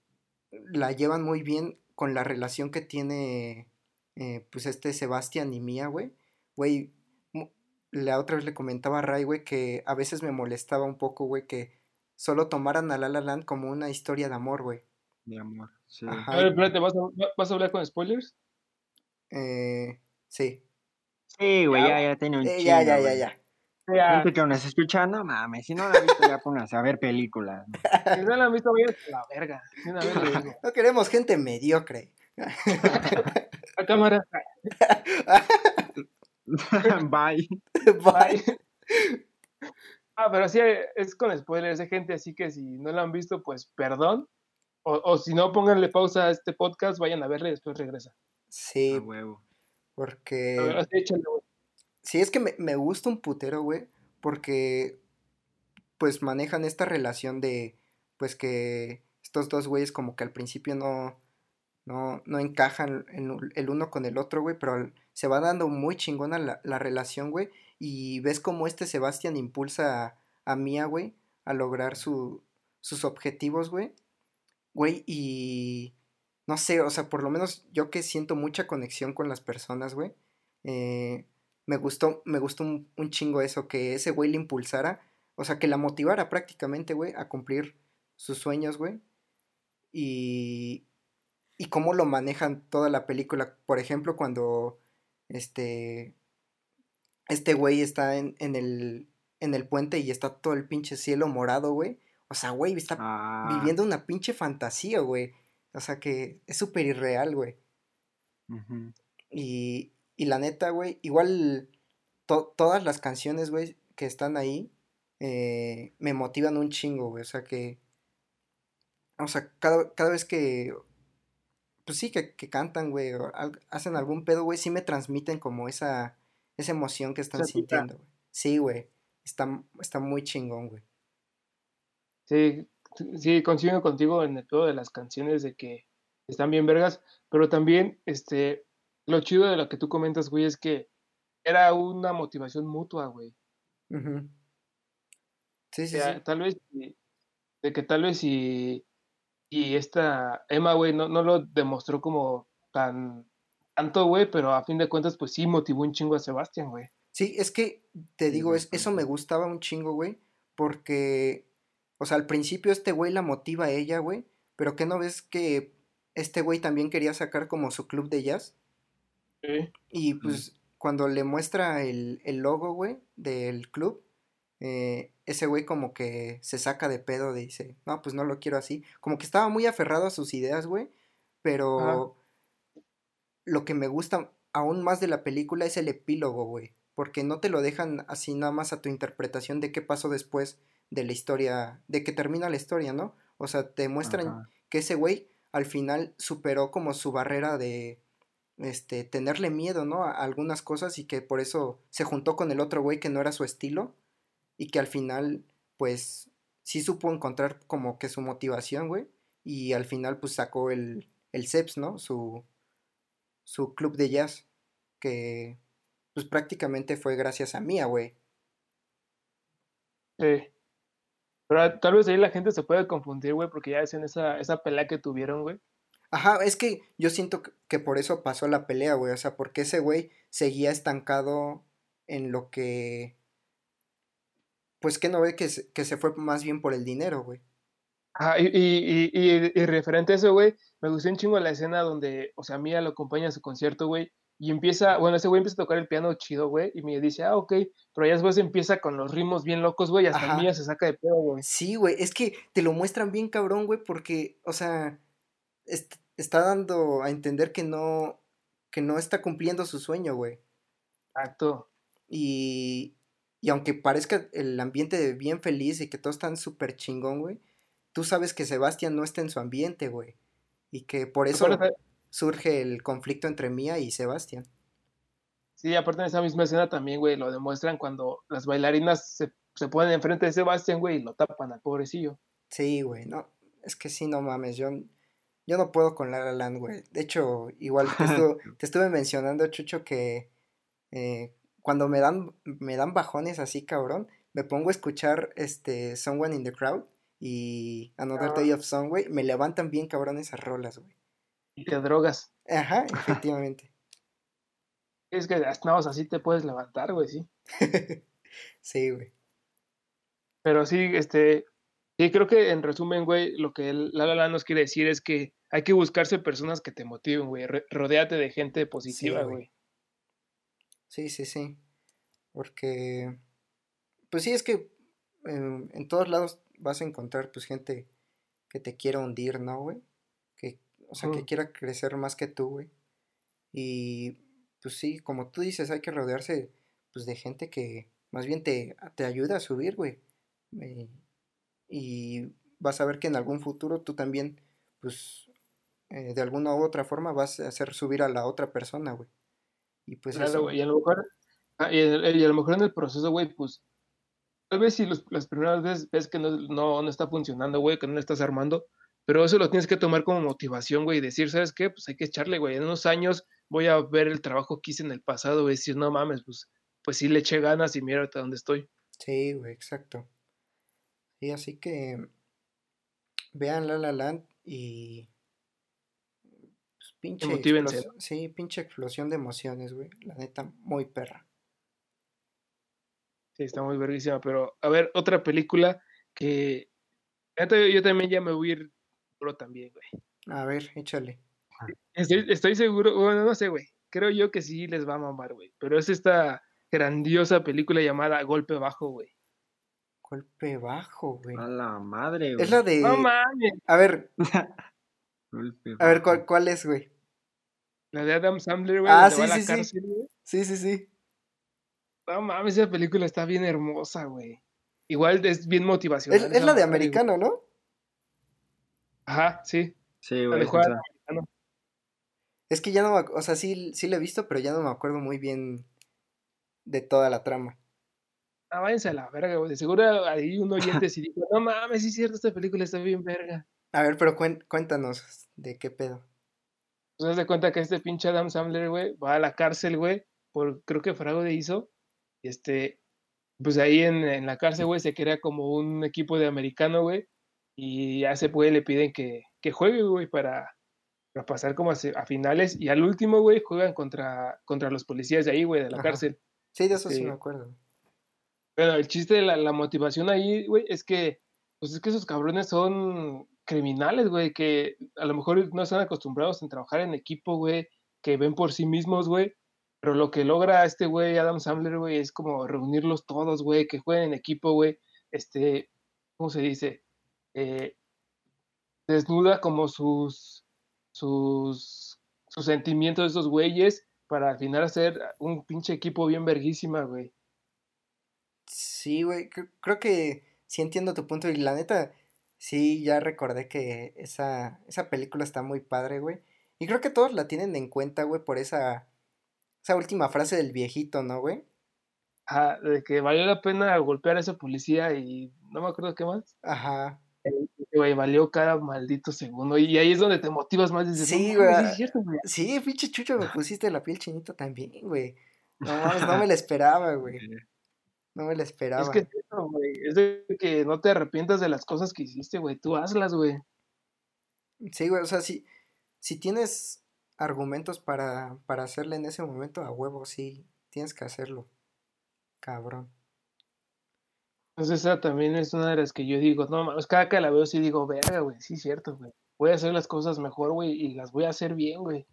[SPEAKER 2] la llevan muy bien con la relación que tiene, eh, pues, este Sebastián y Mía, güey. Güey, la otra vez le comentaba a Ray, güey, que a veces me molestaba un poco, güey, que solo tomaran a La La Land como una historia de amor, güey.
[SPEAKER 3] De amor, sí.
[SPEAKER 1] A ver, espérate, ¿vas a, ¿vas a hablar con spoilers?
[SPEAKER 2] Eh, sí.
[SPEAKER 3] Sí, güey, ya, ya tiene un
[SPEAKER 2] eh, Ya, ya, ya, ya.
[SPEAKER 3] Ya. Gente que nos escuchando, mames, si no la han visto ya pónganse a ver películas.
[SPEAKER 1] Si no la han visto, a la verga.
[SPEAKER 2] No queremos gente mediocre.
[SPEAKER 1] A cámara.
[SPEAKER 3] Bye.
[SPEAKER 2] Bye.
[SPEAKER 1] Ah, pero sí, es con spoilers de gente, así que si no la han visto, pues perdón. O, o si no, pónganle pausa a este podcast, vayan a verle y después regresa.
[SPEAKER 2] Sí.
[SPEAKER 3] A huevo.
[SPEAKER 2] Porque.
[SPEAKER 1] A ver, así échale,
[SPEAKER 2] Sí, es que me, me gusta un putero, güey, porque pues manejan esta relación de, pues que estos dos güeyes como que al principio no, no, no encajan el uno con el otro, güey, pero se va dando muy chingona la, la relación, güey, y ves como este Sebastián impulsa a, a Mía, güey, a lograr su, sus objetivos, güey, güey, y no sé, o sea, por lo menos yo que siento mucha conexión con las personas, güey, eh, me gustó, me gustó un, chingo eso, que ese güey le impulsara, o sea, que la motivara prácticamente, güey, a cumplir sus sueños, güey. Y, y cómo lo manejan toda la película. Por ejemplo, cuando este, este güey está en, en, el, en el puente y está todo el pinche cielo morado, güey. O sea, güey, está ah. viviendo una pinche fantasía, güey. O sea, que es súper irreal, güey. Y, y la neta, güey, igual todas las canciones, güey, que están ahí, eh, me motivan un chingo, güey. O sea que. O sea, cada, cada vez que. Pues sí, que, cantan, güey, o hacen algún pedo, güey, sí me transmiten como esa, esa emoción que están sintiendo, güey. Sí, güey. Está, está muy chingón, güey.
[SPEAKER 1] Sí, sí, coincido contigo en el todo de las canciones de que están bien vergas, pero también, este, lo chido de lo que tú comentas, güey, es que era una motivación mutua, güey.
[SPEAKER 2] Sí, sí,
[SPEAKER 1] Tal vez, de que tal vez y, y esta Emma, güey, no, no lo demostró como tan tanto, güey, pero a fin de cuentas, pues sí motivó un chingo a Sebastián, güey.
[SPEAKER 2] Sí, es que te digo, es, eso me gustaba un chingo, güey, porque, o sea, al principio este güey la motiva a ella, güey, pero ¿qué no ves que este güey también quería sacar como su club de jazz? Y pues cuando le muestra el, logo, güey, del club, eh, ese güey como que se saca de pedo, dice, no, pues no lo quiero así. Como que estaba muy aferrado a sus ideas, güey, pero lo que me gusta aún más de la película es el epílogo, güey, porque no te lo dejan así nada más a tu interpretación de qué pasó después de la historia, de que termina la historia, ¿no? O sea, te muestran que ese güey al final superó como su barrera de, este, tenerle miedo, ¿no? A algunas cosas y que por eso se juntó con el otro güey que no era su estilo y que al final, pues, sí supo encontrar como que su motivación, güey, y al final, pues, sacó el, el CEPS, ¿no? Su, su club de jazz. que, pues prácticamente fue gracias a Mía, güey.
[SPEAKER 1] Sí. Pero tal vez ahí la gente se puede confundir, güey, porque ya decían esa, esa pelea que tuvieron, güey.
[SPEAKER 2] Ajá, es que yo siento que por eso pasó la pelea, güey. O sea, porque ese güey seguía estancado en lo que. Pues que no ve que se, que se fue más bien por el dinero, güey.
[SPEAKER 1] Ajá, y, y, y, y, referente a eso, güey, me gustó un chingo la escena donde, o sea, Mía lo acompaña a su concierto, güey, y empieza, bueno, ese güey empieza a tocar el piano chido, güey, y me dice, ah, ok, pero ya después empieza con los ritmos bien locos, güey, hasta Mía se saca de pedo, güey.
[SPEAKER 2] Sí, güey, es que te lo muestran bien cabrón, güey, porque, o sea, está dando a entender que no, que no está cumpliendo su sueño, güey.
[SPEAKER 1] Exacto.
[SPEAKER 2] Y, y aunque parezca el ambiente bien feliz y que todos están súper chingón, güey, tú sabes que Sebastián no está en su ambiente, güey. Y que por eso surge el conflicto entre Mía y Sebastián.
[SPEAKER 1] Sí, aparte en esa misma escena también, güey, lo demuestran cuando las bailarinas se, se ponen enfrente de Sebastián, güey, y lo tapan al pobrecillo.
[SPEAKER 2] Sí, güey, no, es que sí, no mames, yo, yo no puedo con La La Land, güey. De hecho, igual te, te estuve mencionando, Chucho, que eh, cuando me dan, me dan bajones así, cabrón, me pongo a escuchar este Someone in the Crowd y Another ah. Day of Song, güey, me levantan bien cabrón esas rolas, güey.
[SPEAKER 1] Y te drogas.
[SPEAKER 2] Ajá, efectivamente.
[SPEAKER 1] es que hasta así te puedes levantar, güey, sí.
[SPEAKER 2] sí, güey.
[SPEAKER 1] Pero sí, este, sí, creo que en resumen, güey, lo que La La nos quiere decir es que hay que buscarse personas que te motiven, güey. Rodéate de gente positiva, güey.
[SPEAKER 2] Sí, sí, sí. Porque, pues sí, es que en todos lados vas a encontrar pues gente que te quiera hundir, ¿no, güey? Que, o sea, que quiera crecer más que tú, güey. Y pues sí, como tú dices, hay que rodearse pues de gente que más bien te, te ayuda a subir, güey. Eh, y vas a ver que en algún futuro tú también, pues, eh, de alguna u otra forma vas a hacer subir a la otra persona, güey.
[SPEAKER 1] Y pues claro, y a lo mejor, ah, y a lo mejor en el proceso, güey, pues Tal vez si las primeras veces ves que no, no, está funcionando, güey, que no lo estás armando, pero eso lo tienes que tomar como motivación, güey, y decir, ¿sabes qué? Pues hay que echarle, güey. En unos años voy a ver el trabajo que hice en el pasado, güey, y decir, no mames, pues, pues sí le eché ganas y mira hasta dónde estoy.
[SPEAKER 2] Sí, güey, exacto. Y así que vean La La Land y pues, pinche sí, pinche explosión de emociones, güey. La neta, muy perra.
[SPEAKER 1] Sí, está muy verguísima, pero a ver, otra película que yo también ya me voy a ir pro también, güey.
[SPEAKER 2] A ver, échale.
[SPEAKER 1] Estoy, seguro, bueno, no sé, güey. Creo yo que sí les va a mamar, güey. Pero es esta grandiosa película llamada Golpe Bajo, güey.
[SPEAKER 2] Golpe Bajo, güey.
[SPEAKER 3] A la madre, güey.
[SPEAKER 2] Es la de.
[SPEAKER 1] No mames.
[SPEAKER 2] A ver. a ver, ¿cuál, ¿cuál es, güey?
[SPEAKER 1] La de Adam Sandler, güey.
[SPEAKER 2] Ah, sí, sí, sí. Sí, sí, sí.
[SPEAKER 1] No mames, esa película está bien hermosa, güey. Igual es bien motivacional.
[SPEAKER 2] Es, la de americano, ¿no?
[SPEAKER 1] Ajá, sí.
[SPEAKER 3] Sí, güey.
[SPEAKER 2] Es que ya no me o sea, sí, sí la he visto, pero ya no me acuerdo muy bien de toda la trama.
[SPEAKER 1] Ah, váyanse a la verga, güey. De seguro hay un oyente y dijo, no mames, sí es cierto, esta película está bien verga.
[SPEAKER 2] A ver, pero cuéntanos de qué pedo.
[SPEAKER 1] Pues de cuenta que este pinche Adam Sandler, güey, va a la cárcel, güey, por creo que fraude hizo este, pues ahí en, la cárcel, güey, se crea como un equipo de americano, güey, y a ese güey le piden que, que juegue, güey, para, para, pasar como a, finales, y al último, güey, juegan contra, contra los policías de ahí, güey, de la cárcel.
[SPEAKER 2] Sí, de eso sí me acuerdo.
[SPEAKER 1] Pero el chiste de la, la motivación ahí, güey, es que, pues es que esos cabrones son criminales, güey, que a lo mejor no están acostumbrados a trabajar en equipo, güey, que ven por sí mismos, güey, pero lo que logra este güey, Adam Sandler, güey, es como reunirlos todos, güey, que jueguen en equipo, güey. Este, ¿cómo se dice? Eh, desnuda como sus, sus, sus sentimientos de esos güeyes para al final hacer un pinche equipo bien verguísima, güey.
[SPEAKER 2] Sí, güey, creo que sí entiendo tu punto y la neta, sí, ya recordé que esa, esa película está muy padre, güey. Y creo que todos la tienen en cuenta, güey, por esa esa última frase del viejito, ¿no, güey?
[SPEAKER 1] Ajá, de que valió la pena golpear a esa policía y no me acuerdo qué más.
[SPEAKER 2] Ajá.
[SPEAKER 1] El, güey, valió cada maldito segundo. Y ahí es donde te motivas más. Dices, sí, güey.
[SPEAKER 2] Sí, pinche chucho, me pusiste la piel chinita también, güey. No, no me la esperaba, güey. No me la esperaba.
[SPEAKER 1] Es que es eso, güey. Es de que no te arrepientas de las cosas que hiciste, güey. Tú hazlas, güey.
[SPEAKER 2] Sí, güey. O sea, si, si tienes argumentos para, para hacerle en ese momento, a huevo, sí. Tienes que hacerlo. Cabrón.
[SPEAKER 1] Entonces esa también es una de las que yo digo, no mames, cada que la veo sí digo, verga, güey, sí es cierto, güey. Voy a hacer las cosas mejor, güey, y las voy a hacer bien, güey.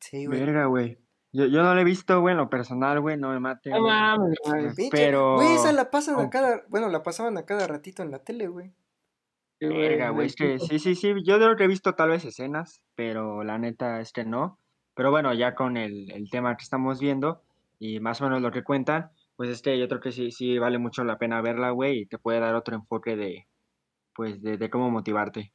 [SPEAKER 3] Sí, güey. Verga, güey. Yo, yo no la he visto, güey, en lo personal, güey, no me mate. No mames,
[SPEAKER 2] güey. Pero. Güey, esa la pasan a cada. Bueno, la pasaban a cada ratito en la tele, güey.
[SPEAKER 3] Verga, güey, es que sí, sí, sí. Yo creo que he visto tal vez escenas, pero la neta es que no. Pero bueno, ya con el, el tema que estamos viendo y más o menos lo que cuentan, pues este, yo creo que sí, sí vale mucho la pena verla, güey, y te puede dar otro enfoque de, pues, de, cómo motivarte.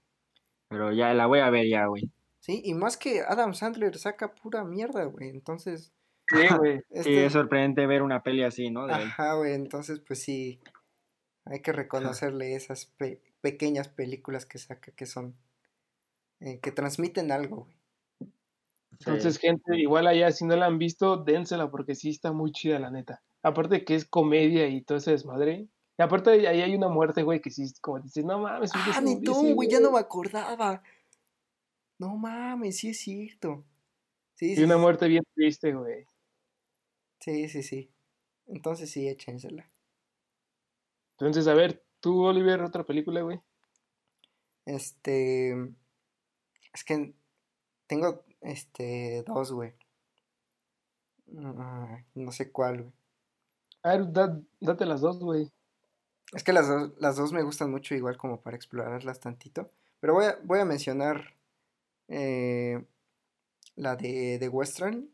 [SPEAKER 3] Pero ya la voy a ver ya, güey.
[SPEAKER 2] Sí, y más que Adam Sandler saca pura mierda, güey, entonces...
[SPEAKER 3] Sí, güey. Sí, este es sorprendente ver una peli así, ¿no?
[SPEAKER 2] Ajá, güey, entonces pues sí, hay que reconocerle esas pequeñas películas que saca que son, eh, que transmiten algo, güey.
[SPEAKER 1] Entonces, gente, igual allá si no la han visto, dénsela porque sí está muy chida, la neta. Aparte que es comedia y todo ese desmadre. Y aparte ahí hay una muerte, güey, que sí, como dices, no mames.
[SPEAKER 2] Ah, ni tú, güey, ya no me acordaba. No mames, sí es cierto.
[SPEAKER 1] Sí, y una muerte bien triste, güey.
[SPEAKER 2] Sí, sí, sí. Entonces sí, échensela.
[SPEAKER 1] Entonces, a ver, tú, Oliver, otra película, güey.
[SPEAKER 2] Este. Es que tengo este dos, güey. No sé cuál, güey.
[SPEAKER 1] A ver, date las dos, güey.
[SPEAKER 2] Es que las, dos, las dos me gustan mucho, igual como para explorarlas tantito. Pero voy a, voy a mencionar eh, la de, de Western.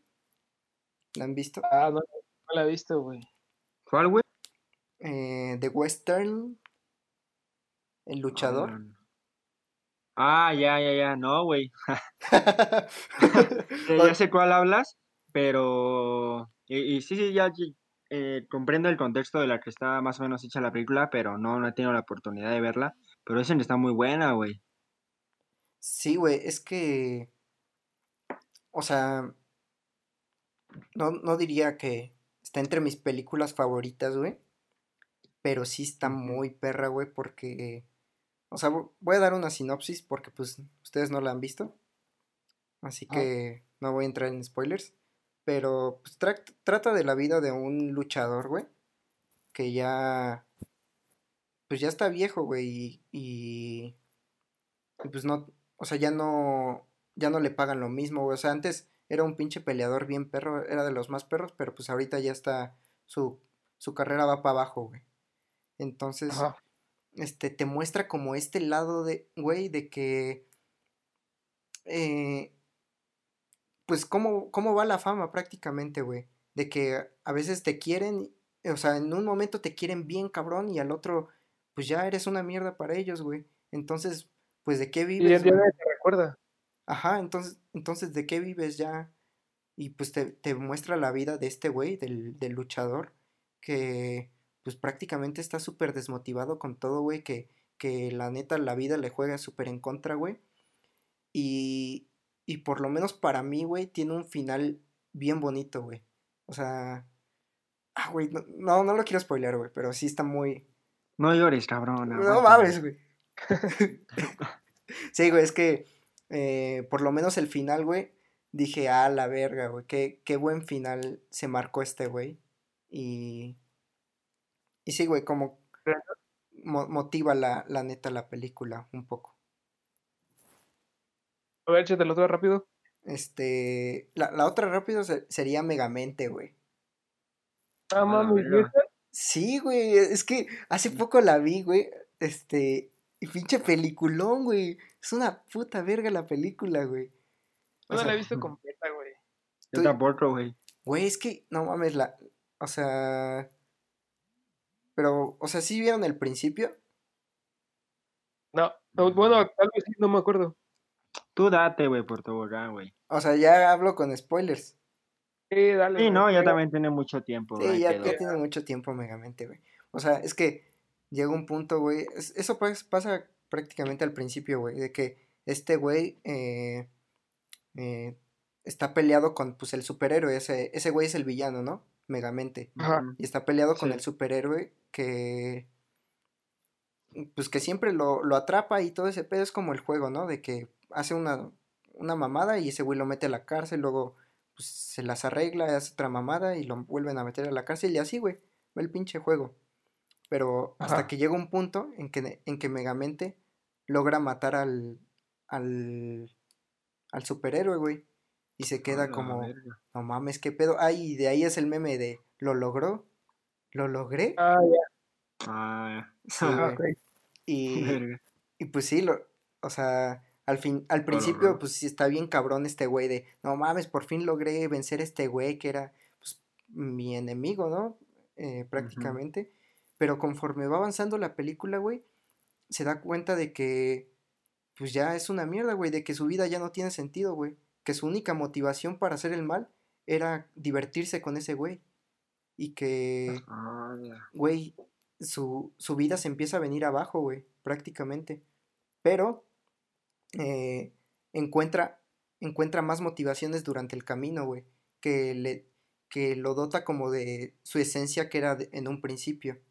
[SPEAKER 2] ¿La han visto?
[SPEAKER 1] Ah, no, no la he visto, güey.
[SPEAKER 3] ¿Cuál, güey?
[SPEAKER 2] Eh, de Western. El luchador.
[SPEAKER 3] Ah, ya, ya, ya. No, güey. ya sé cuál hablas, pero. Y, sí, sí, ya, eh, comprendo el contexto de la que está más o menos hecha la película, pero no, no he tenido la oportunidad de verla. Pero esa está muy buena, güey.
[SPEAKER 2] Sí, güey, es que. O sea. No, no diría que está entre mis películas favoritas, güey. Pero sí está muy perra, güey, porque. O sea, voy a dar una sinopsis porque, pues, ustedes no la han visto. Así ah. que no voy a entrar en spoilers. Pero pues, trata de la vida de un luchador, güey. Que ya. Pues ya está viejo, güey. Y, y. pues no. O sea, ya no. Ya no le pagan lo mismo, güey. O sea, antes era un pinche peleador bien perro. Era de los más perros. Pero pues ahorita ya está. Su, su carrera va para abajo, güey. Entonces. Este, te muestra como este lado de. Güey, de que. Eh, pues cómo, cómo va la fama prácticamente, güey. De que a veces te quieren, o sea, en un momento te quieren bien cabrón y al otro, pues ya eres una mierda para ellos, güey. Entonces, pues de qué vives. Y te recuerda. Ajá, entonces, entonces, ¿de qué vives ya? Y pues te, te muestra la vida de este güey, del, del luchador, que pues prácticamente está súper desmotivado con todo, güey, que, que la neta la vida le juega súper en contra, güey. Y, y por lo menos para mí, güey, tiene un final bien bonito, güey. O sea. Ah, güey, no, no, lo quiero spoiler, güey, pero sí está muy.
[SPEAKER 3] No llores, cabrón.
[SPEAKER 2] No mames, güey. sí, güey, es que eh, por lo menos el final, güey, dije, ah, la verga, güey, qué, qué buen final se marcó este güey. Y. Y sí, güey, como motiva la, la neta la película un poco.
[SPEAKER 1] A ver, échate lo rápido.
[SPEAKER 2] Este. La, la otra rápido sería Megamente, güey. Ah, mami, Sí, güey. Es que hace poco la vi, güey. Este. Y pinche peliculón, güey. Es una puta verga la película, güey.
[SPEAKER 1] No la he visto completa, güey.
[SPEAKER 3] Yo tampoco, güey.
[SPEAKER 2] Güey, es que, no mames, la. O sea. Pero, o sea, ¿sí vieron el principio?
[SPEAKER 1] No, bueno, tal vez sí, no me acuerdo.
[SPEAKER 3] Tú date, güey, por tobogán, güey.
[SPEAKER 2] O sea, ya hablo con spoilers.
[SPEAKER 3] Sí, dale. Sí, no, ya también tiene mucho tiempo,
[SPEAKER 2] güey. Sí, ya, tiene mucho tiempo Megamente, güey. O sea, es que llega un punto, güey. eso pasa prácticamente al principio, güey, de que este güey eh, eh, está peleado con pues el superhéroe, ese, ese güey es el villano, ¿no? Megamente. Y está peleado con el superhéroe que pues que siempre lo, lo, atrapa y todo ese pedo es como el juego, ¿no? De que hace una, una mamada y ese güey lo mete a la cárcel, luego pues, se las arregla, hace otra mamada y lo vuelven a meter a la cárcel y así, güey, va el pinche juego. Pero hasta que llega un punto en que, en que Megamente logra matar al, al, al superhéroe, güey. Y se queda como, no mames, qué pedo. Ay, de ahí es el meme de, ¿lo logró? ¿Lo logré?
[SPEAKER 1] Ah,
[SPEAKER 3] ya. Ah,
[SPEAKER 2] y, y pues sí, lo, o sea, al fin, al principio, pues sí está bien cabrón este güey de, no mames, por fin logré vencer a este güey que era pues, mi enemigo, ¿no? Eh, prácticamente. Pero conforme va avanzando la película, güey, se da cuenta de que, pues ya es una mierda, güey, de que su vida ya no tiene sentido, güey. Que su única motivación para hacer el mal era divertirse con ese güey. Y que,
[SPEAKER 3] ah,
[SPEAKER 2] güey, su, su vida se empieza a venir abajo, güey, prácticamente. Pero eh, encuentra, encuentra más motivaciones durante el camino, güey, que, le, que lo dota como de su esencia que era en un principio.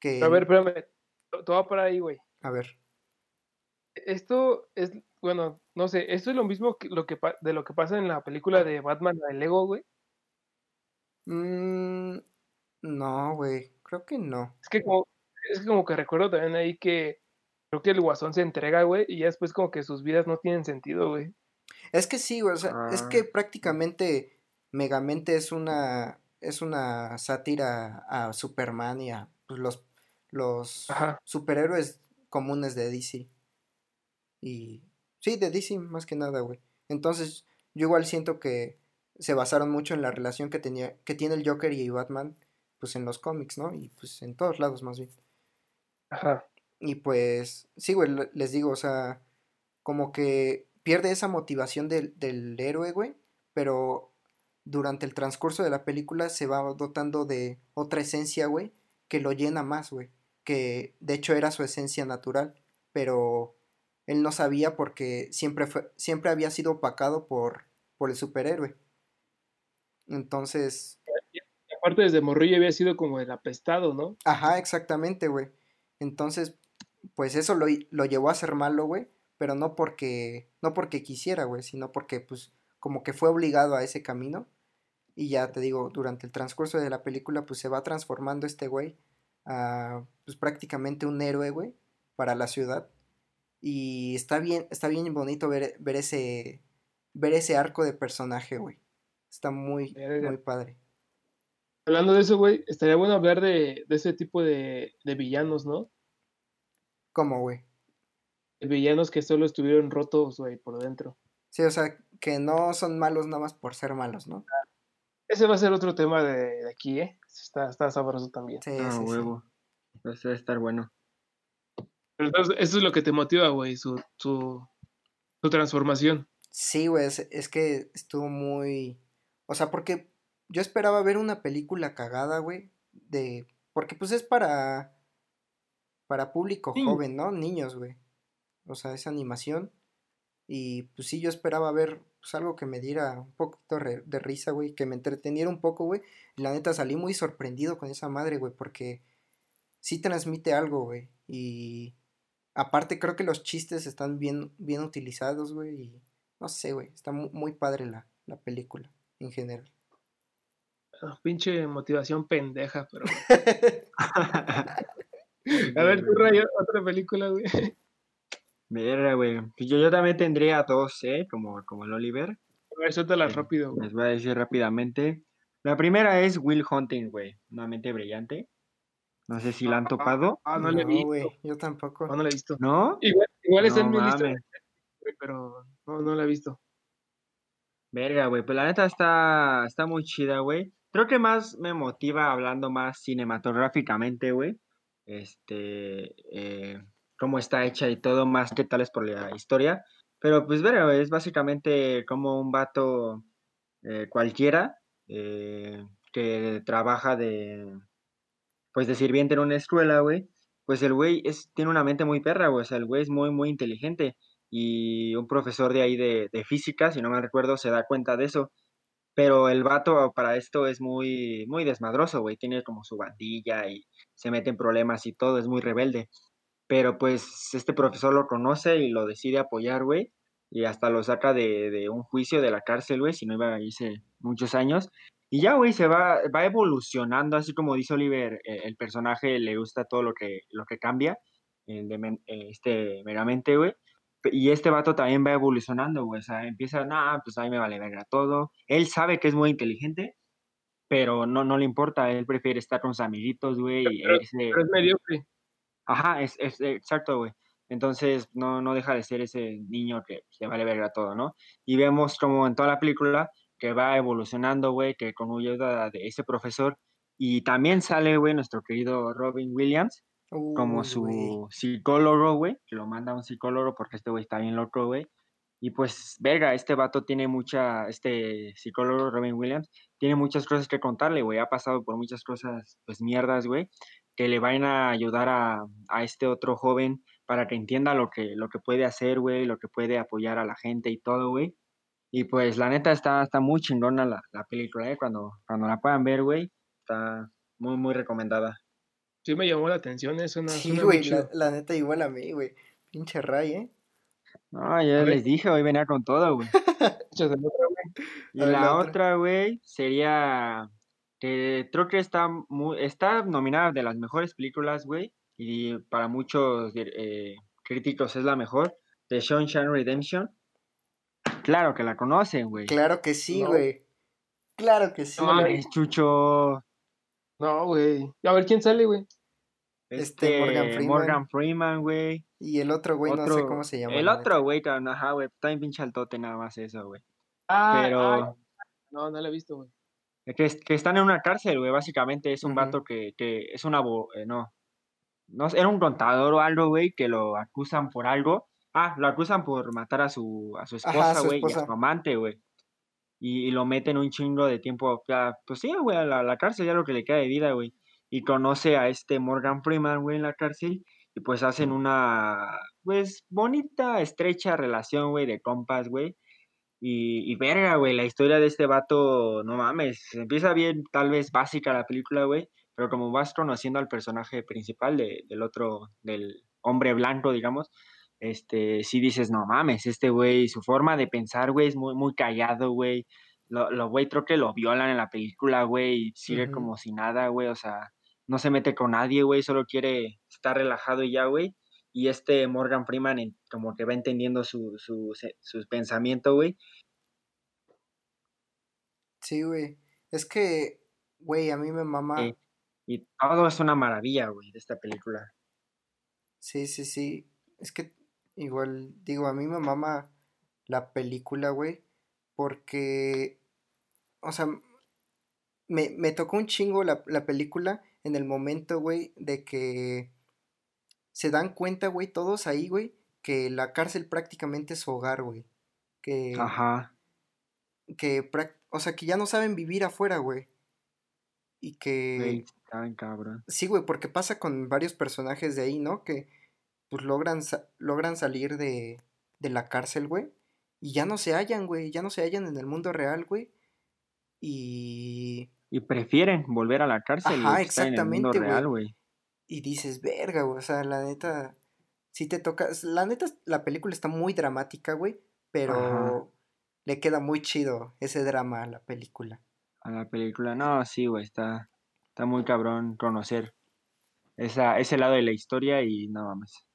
[SPEAKER 2] Que,
[SPEAKER 1] a ver, espérame, todo por ahí, güey.
[SPEAKER 2] A ver.
[SPEAKER 1] Esto es, bueno, no sé, esto es lo mismo que lo que de lo que pasa en la película de Batman de Lego, güey.
[SPEAKER 2] Mm, no, güey, creo que no.
[SPEAKER 1] Es que como, es como que recuerdo también ahí que creo que el guasón se entrega, güey, y ya después como que sus vidas no tienen sentido, güey.
[SPEAKER 2] Es que sí, güey, o sea, es ah. que prácticamente Megamente es una es una sátira a Superman y a pues, los los superhéroes comunes de DC. Y sí, de DC más que nada, güey. Entonces, yo igual siento que se basaron mucho en la relación que tenía que tiene el Joker y Batman pues en los cómics, ¿no? Y pues en todos lados más bien.
[SPEAKER 1] Ajá.
[SPEAKER 2] Y pues, sí, güey, les digo, o sea, como que pierde esa motivación del, del héroe, güey, pero durante el transcurso de la película se va dotando de otra esencia, güey, que lo llena más, güey, que de hecho era su esencia natural, pero él no sabía porque siempre, fue, siempre había sido opacado por, por el superhéroe. Entonces...
[SPEAKER 1] aparte desde Morrillo había sido como el apestado, ¿no?
[SPEAKER 2] Ajá, exactamente, güey. Entonces, pues eso lo, lo llevó a ser malo, güey, pero no porque, no porque quisiera, güey, sino porque, pues, como que fue obligado a ese camino. Y ya te digo, durante el transcurso de la película, pues se va transformando este güey a, pues, prácticamente un héroe, güey, para la ciudad. Y está bien, está bien bonito ver, ver ese, ver ese arco de personaje, güey. Está muy, muy padre.
[SPEAKER 1] Hablando de eso, güey, estaría bueno hablar de, de ese tipo de, de villanos, ¿no?
[SPEAKER 2] ¿Cómo, güey?
[SPEAKER 1] Villanos que solo estuvieron rotos, güey, por dentro.
[SPEAKER 2] Sí, o sea, que no son malos nada más por ser malos, ¿no?
[SPEAKER 1] Ese va a ser otro tema de, aquí, ¿eh? Está, está sabroso también.
[SPEAKER 2] Sí, ah,
[SPEAKER 3] huevo. Va a estar bueno.
[SPEAKER 1] Entonces, eso es lo que te motiva, güey, su, su, su transformación.
[SPEAKER 2] Sí, güey, es, es, que estuvo muy... O sea, porque yo esperaba ver una película cagada, güey, de... Porque pues es para para público joven, ¿no? Niños, güey. O sea, esa animación. Y pues sí, yo esperaba ver pues, algo que me diera un poco de risa, güey, que me entreteniera un poco, güey. Y la neta salí muy sorprendido con esa madre, güey, porque sí transmite algo, güey. Y aparte creo que los chistes están bien, bien utilizados, güey. Y no sé, güey, está muy, padre la, la película en general.
[SPEAKER 1] Ah, pinche motivación pendeja, pero... A ver, tú, Rayo, otra película, güey.
[SPEAKER 3] Mira, güey. Pues yo, yo también tendría dos, ¿eh? Como, como el Oliver.
[SPEAKER 1] A ver, suéltala rápido.
[SPEAKER 3] Les voy a decir rápidamente. La primera es Will Hunting, güey. Una mente brillante. No sé si la han ah, topado.
[SPEAKER 1] Ah, no, le vi.
[SPEAKER 2] güey. Yo tampoco.
[SPEAKER 1] No, no la he visto.
[SPEAKER 3] ¿No?
[SPEAKER 1] Igual, igual es en mi lista. Pero no, no la he visto.
[SPEAKER 3] Verga, güey. Pues la neta está, está muy chida, güey. Creo que más me motiva hablando más cinematográficamente, güey este, eh, cómo está hecha y todo, más que tal es por la historia. Pero pues, bueno, es básicamente como un vato eh, cualquiera eh, que trabaja de, pues, de sirviente en una escuela, güey. pues el güey es, tiene una mente muy perra, güey, o sea, el güey es muy, muy inteligente y un profesor de ahí de, de física, si no me recuerdo, se da cuenta de eso. Pero el vato para esto es muy, muy desmadroso, güey. Tiene como su bandilla y se mete en problemas y todo, es muy rebelde. Pero pues este profesor lo conoce y lo decide apoyar, güey. Y hasta lo saca de, de un juicio de la cárcel, güey, si no iba a irse muchos años. Y ya, güey, se va, va evolucionando, así como dice Oliver, eh, el personaje le gusta todo lo que, lo que cambia, el de, eh, este, meramente, güey. Y este vato también va evolucionando, güey, o sea, empieza, nah, pues a mí me vale verga todo. Él sabe que es muy inteligente, pero no, no le importa, él prefiere estar con sus amiguitos, güey, y
[SPEAKER 1] pero, es mediocre.
[SPEAKER 3] Ajá, es, es exacto, güey. Entonces no, no deja de ser ese niño que se vale verga todo, ¿no? Y vemos como en toda la película que va evolucionando, güey, que con ayuda de ese profesor. Y también sale, güey, nuestro querido Robin Williams como su psicólogo, güey, que lo manda un psicólogo porque este güey está bien loco, güey. Y pues, verga, este vato tiene mucha, este psicólogo Robin Williams, tiene muchas cosas que contarle, güey. Ha pasado por muchas cosas, pues mierdas, güey, que le van a ayudar a, a, este otro joven para que entienda lo que, lo que puede hacer, güey, lo que puede apoyar a la gente y todo, güey. Y pues la neta está, está muy chingona la, la película, ¿eh? Cuando, cuando la puedan ver, güey, está muy, muy recomendada.
[SPEAKER 1] Sí me llamó la atención, eso
[SPEAKER 2] no Sí, güey, la, neta igual a mí, güey. Pinche Ray, ¿eh?
[SPEAKER 3] No, ya les dije, hoy venía con todo, güey. y la otra, güey, sería que creo que está muy, está nominada de las mejores películas, güey, y para muchos eh, críticos es la mejor, de Shawshank Redemption. Claro que la conocen, güey.
[SPEAKER 2] Claro que sí, güey. Claro que sí.
[SPEAKER 3] No, Chucho.
[SPEAKER 1] No, güey. A ver quién sale, güey.
[SPEAKER 3] Este, este Morgan Freeman. güey.
[SPEAKER 2] Y el otro güey, no sé cómo se llama.
[SPEAKER 3] El otro güey, ajá, güey. Está en pinche altote nada más eso, güey. Ah, Pero.
[SPEAKER 1] no, no lo he visto, güey.
[SPEAKER 3] Que, que, están en una cárcel, güey. Básicamente es un vato que, que es una. Eh, no. No, era un contador o algo, güey, que lo acusan por algo Ah, lo acusan por matar a su, a su esposa, güey, y a su amante, güey. Y, lo meten un chingo de tiempo, ya, pues sí, güey, a la, cárcel, ya lo que le queda de vida, güey. Y conoce a este Morgan Freeman, güey, en la cárcel. Y pues hacen una, pues, bonita, estrecha relación, güey, de compas, güey. Y, y verga, güey, la historia de este vato, no mames, empieza bien, tal vez básica la película, güey. Pero como vas conociendo al personaje principal de, del otro, del hombre blanco, digamos, este, si dices, no mames, este güey, su forma de pensar, güey, es muy, muy callado, güey. Lo, lo güey, creo que lo violan en la película, güey, y sigue como si nada, güey, o sea, no se mete con nadie, güey, solo quiere estar relajado y ya, güey. Y este Morgan Freeman como que va entendiendo su, su, su pensamiento, güey.
[SPEAKER 2] Sí, güey. Es que, güey, a mí me mama.
[SPEAKER 3] y todo es una maravilla, güey, de esta película.
[SPEAKER 2] Sí, sí, sí. Es que Igual, digo, a mí me mama la película, güey, porque, o sea, me, me tocó un chingo la, la película en el momento, güey, de que se dan cuenta, güey, todos ahí, güey, que la cárcel prácticamente es su hogar, güey. Que, Ajá. Que, o sea, que ya no saben vivir afuera, güey. Y que...
[SPEAKER 3] cabrón.
[SPEAKER 2] Sí, güey, porque pasa con varios personajes de ahí, ¿no? Que pues logran, logran salir de, de la cárcel, güey. Y ya no se hallan, güey. Ya no se hallan en el mundo real, güey. Y.
[SPEAKER 3] Y prefieren volver a la cárcel.
[SPEAKER 2] Ajá, exactamente, güey. Y dices, verga, güey. O sea, la neta. Si te tocas. La neta, la película está muy dramática, güey. Pero le queda muy chido ese drama a la película.
[SPEAKER 3] A la película, no, sí, güey. Está, está muy cabrón conocer esa, ese lado de la historia y no mames.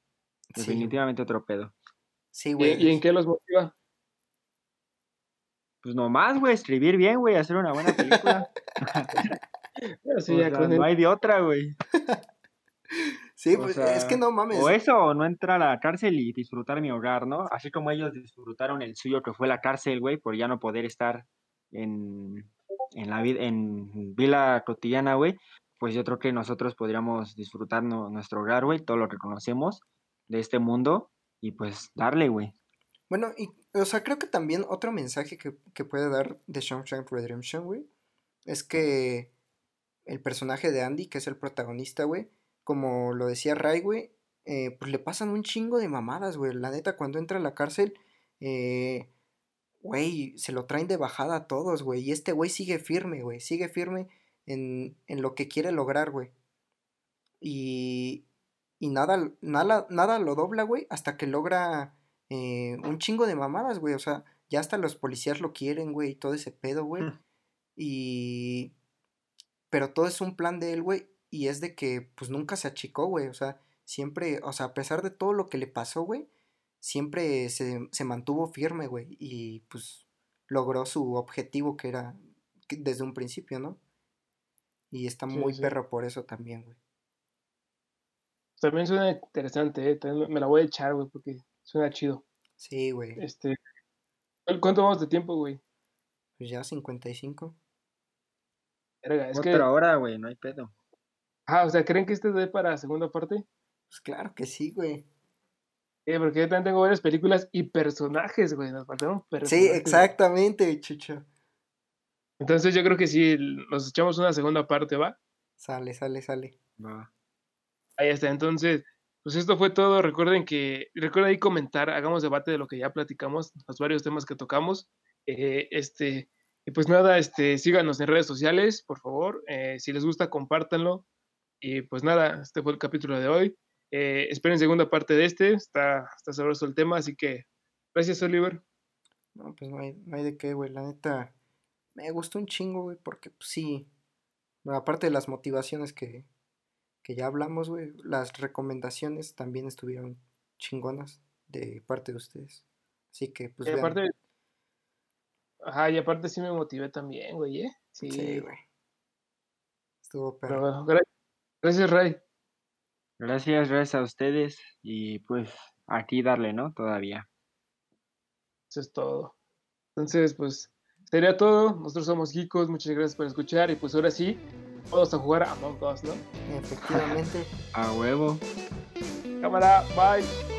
[SPEAKER 3] Definitivamente otro pedo.
[SPEAKER 1] Sí, güey. ¿Y, en qué los motiva?
[SPEAKER 3] Pues nomás, güey, escribir bien, güey, hacer una buena película. sí, no hay de otra, güey.
[SPEAKER 2] Sí, pues es que no mames.
[SPEAKER 3] O eso, o no entrar a la cárcel y disfrutar mi hogar, ¿no? Así como ellos disfrutaron el suyo que fue la cárcel, güey, por ya no poder estar en, en la vida, en vida cotidiana, güey. Pues yo creo que nosotros podríamos disfrutar nuestro hogar, güey, todo lo que conocemos de este mundo y pues darle, güey.
[SPEAKER 2] Bueno, y, o sea, creo que también otro mensaje que, que puede dar de Shawshank Redemption, güey, es que el personaje de Andy, que es el protagonista, güey, como lo decía Ray, güey, eh, pues le pasan un chingo de mamadas, güey. La neta, cuando entra a la cárcel, eh, güey, se lo traen de bajada a todos, güey. Y este güey sigue firme, güey. Sigue firme en, en lo que quiere lograr, güey. Y, y nada, nada, nada lo dobla, güey, hasta que logra eh, un chingo de mamadas, güey. O sea, ya hasta los policías lo quieren, güey, y todo ese pedo, güey. Mm. Y... Pero todo es un plan de él, güey. Y es de que, pues, nunca se achicó, güey. O sea, siempre, o sea, a pesar de todo lo que le pasó, güey, siempre se, se mantuvo firme, güey. Y, pues, logró su objetivo que era desde un principio, ¿no? Y está muy perro por eso también, güey.
[SPEAKER 1] También suena interesante, ¿eh? me la voy a echar, güey, porque suena chido.
[SPEAKER 2] Sí, güey.
[SPEAKER 1] Este, ¿Cuánto vamos de tiempo, güey?
[SPEAKER 2] Pues ya 55.
[SPEAKER 3] Verga, es Otra hora, güey, no hay pedo.
[SPEAKER 1] Ah, o sea, ¿creen que este dé para segunda parte?
[SPEAKER 2] Pues claro que sí, güey.
[SPEAKER 1] Eh, porque yo también tengo varias películas y personajes, güey. Nos faltaron personajes.
[SPEAKER 2] Sí, exactamente, Chucho.
[SPEAKER 1] Entonces yo creo que sí, nos echamos una segunda parte, ¿va?
[SPEAKER 2] Sale, sale, sale.
[SPEAKER 3] Va.
[SPEAKER 1] Ahí está, entonces, pues esto fue todo. Recuerden que, recuerden ahí comentar, hagamos debate de lo que ya platicamos, los varios temas que tocamos. Eh, este, y pues nada, este, síganos en redes sociales, por favor. Eh, si les gusta, compártanlo. Y pues nada, este fue el capítulo de hoy. Eh, esperen segunda parte de este, está, está sabroso el tema, así que gracias, Oliver.
[SPEAKER 2] No, pues no hay, no hay de qué, güey. La neta, me gustó un chingo, güey, porque pues, sí, aparte de las motivaciones que, que ya hablamos, güey, las recomendaciones también estuvieron chingonas de parte de ustedes. Así que, pues.
[SPEAKER 1] Y aparte. Ajá, y aparte sí me motivé también, güey, ¿eh?
[SPEAKER 2] Sí, güey. Estuvo
[SPEAKER 1] perro. gracias, Ray.
[SPEAKER 3] Gracias, gracias a ustedes. Y pues aquí darle, ¿no? Todavía.
[SPEAKER 1] Eso es todo. Entonces, pues, sería todo. Nosotros somos Geekos. Muchas gracias por escuchar. Y pues ahora sí, Vamos a jugar a Among Us, ¿no?
[SPEAKER 2] Efectivamente.
[SPEAKER 3] a huevo.
[SPEAKER 1] Cámara, bye.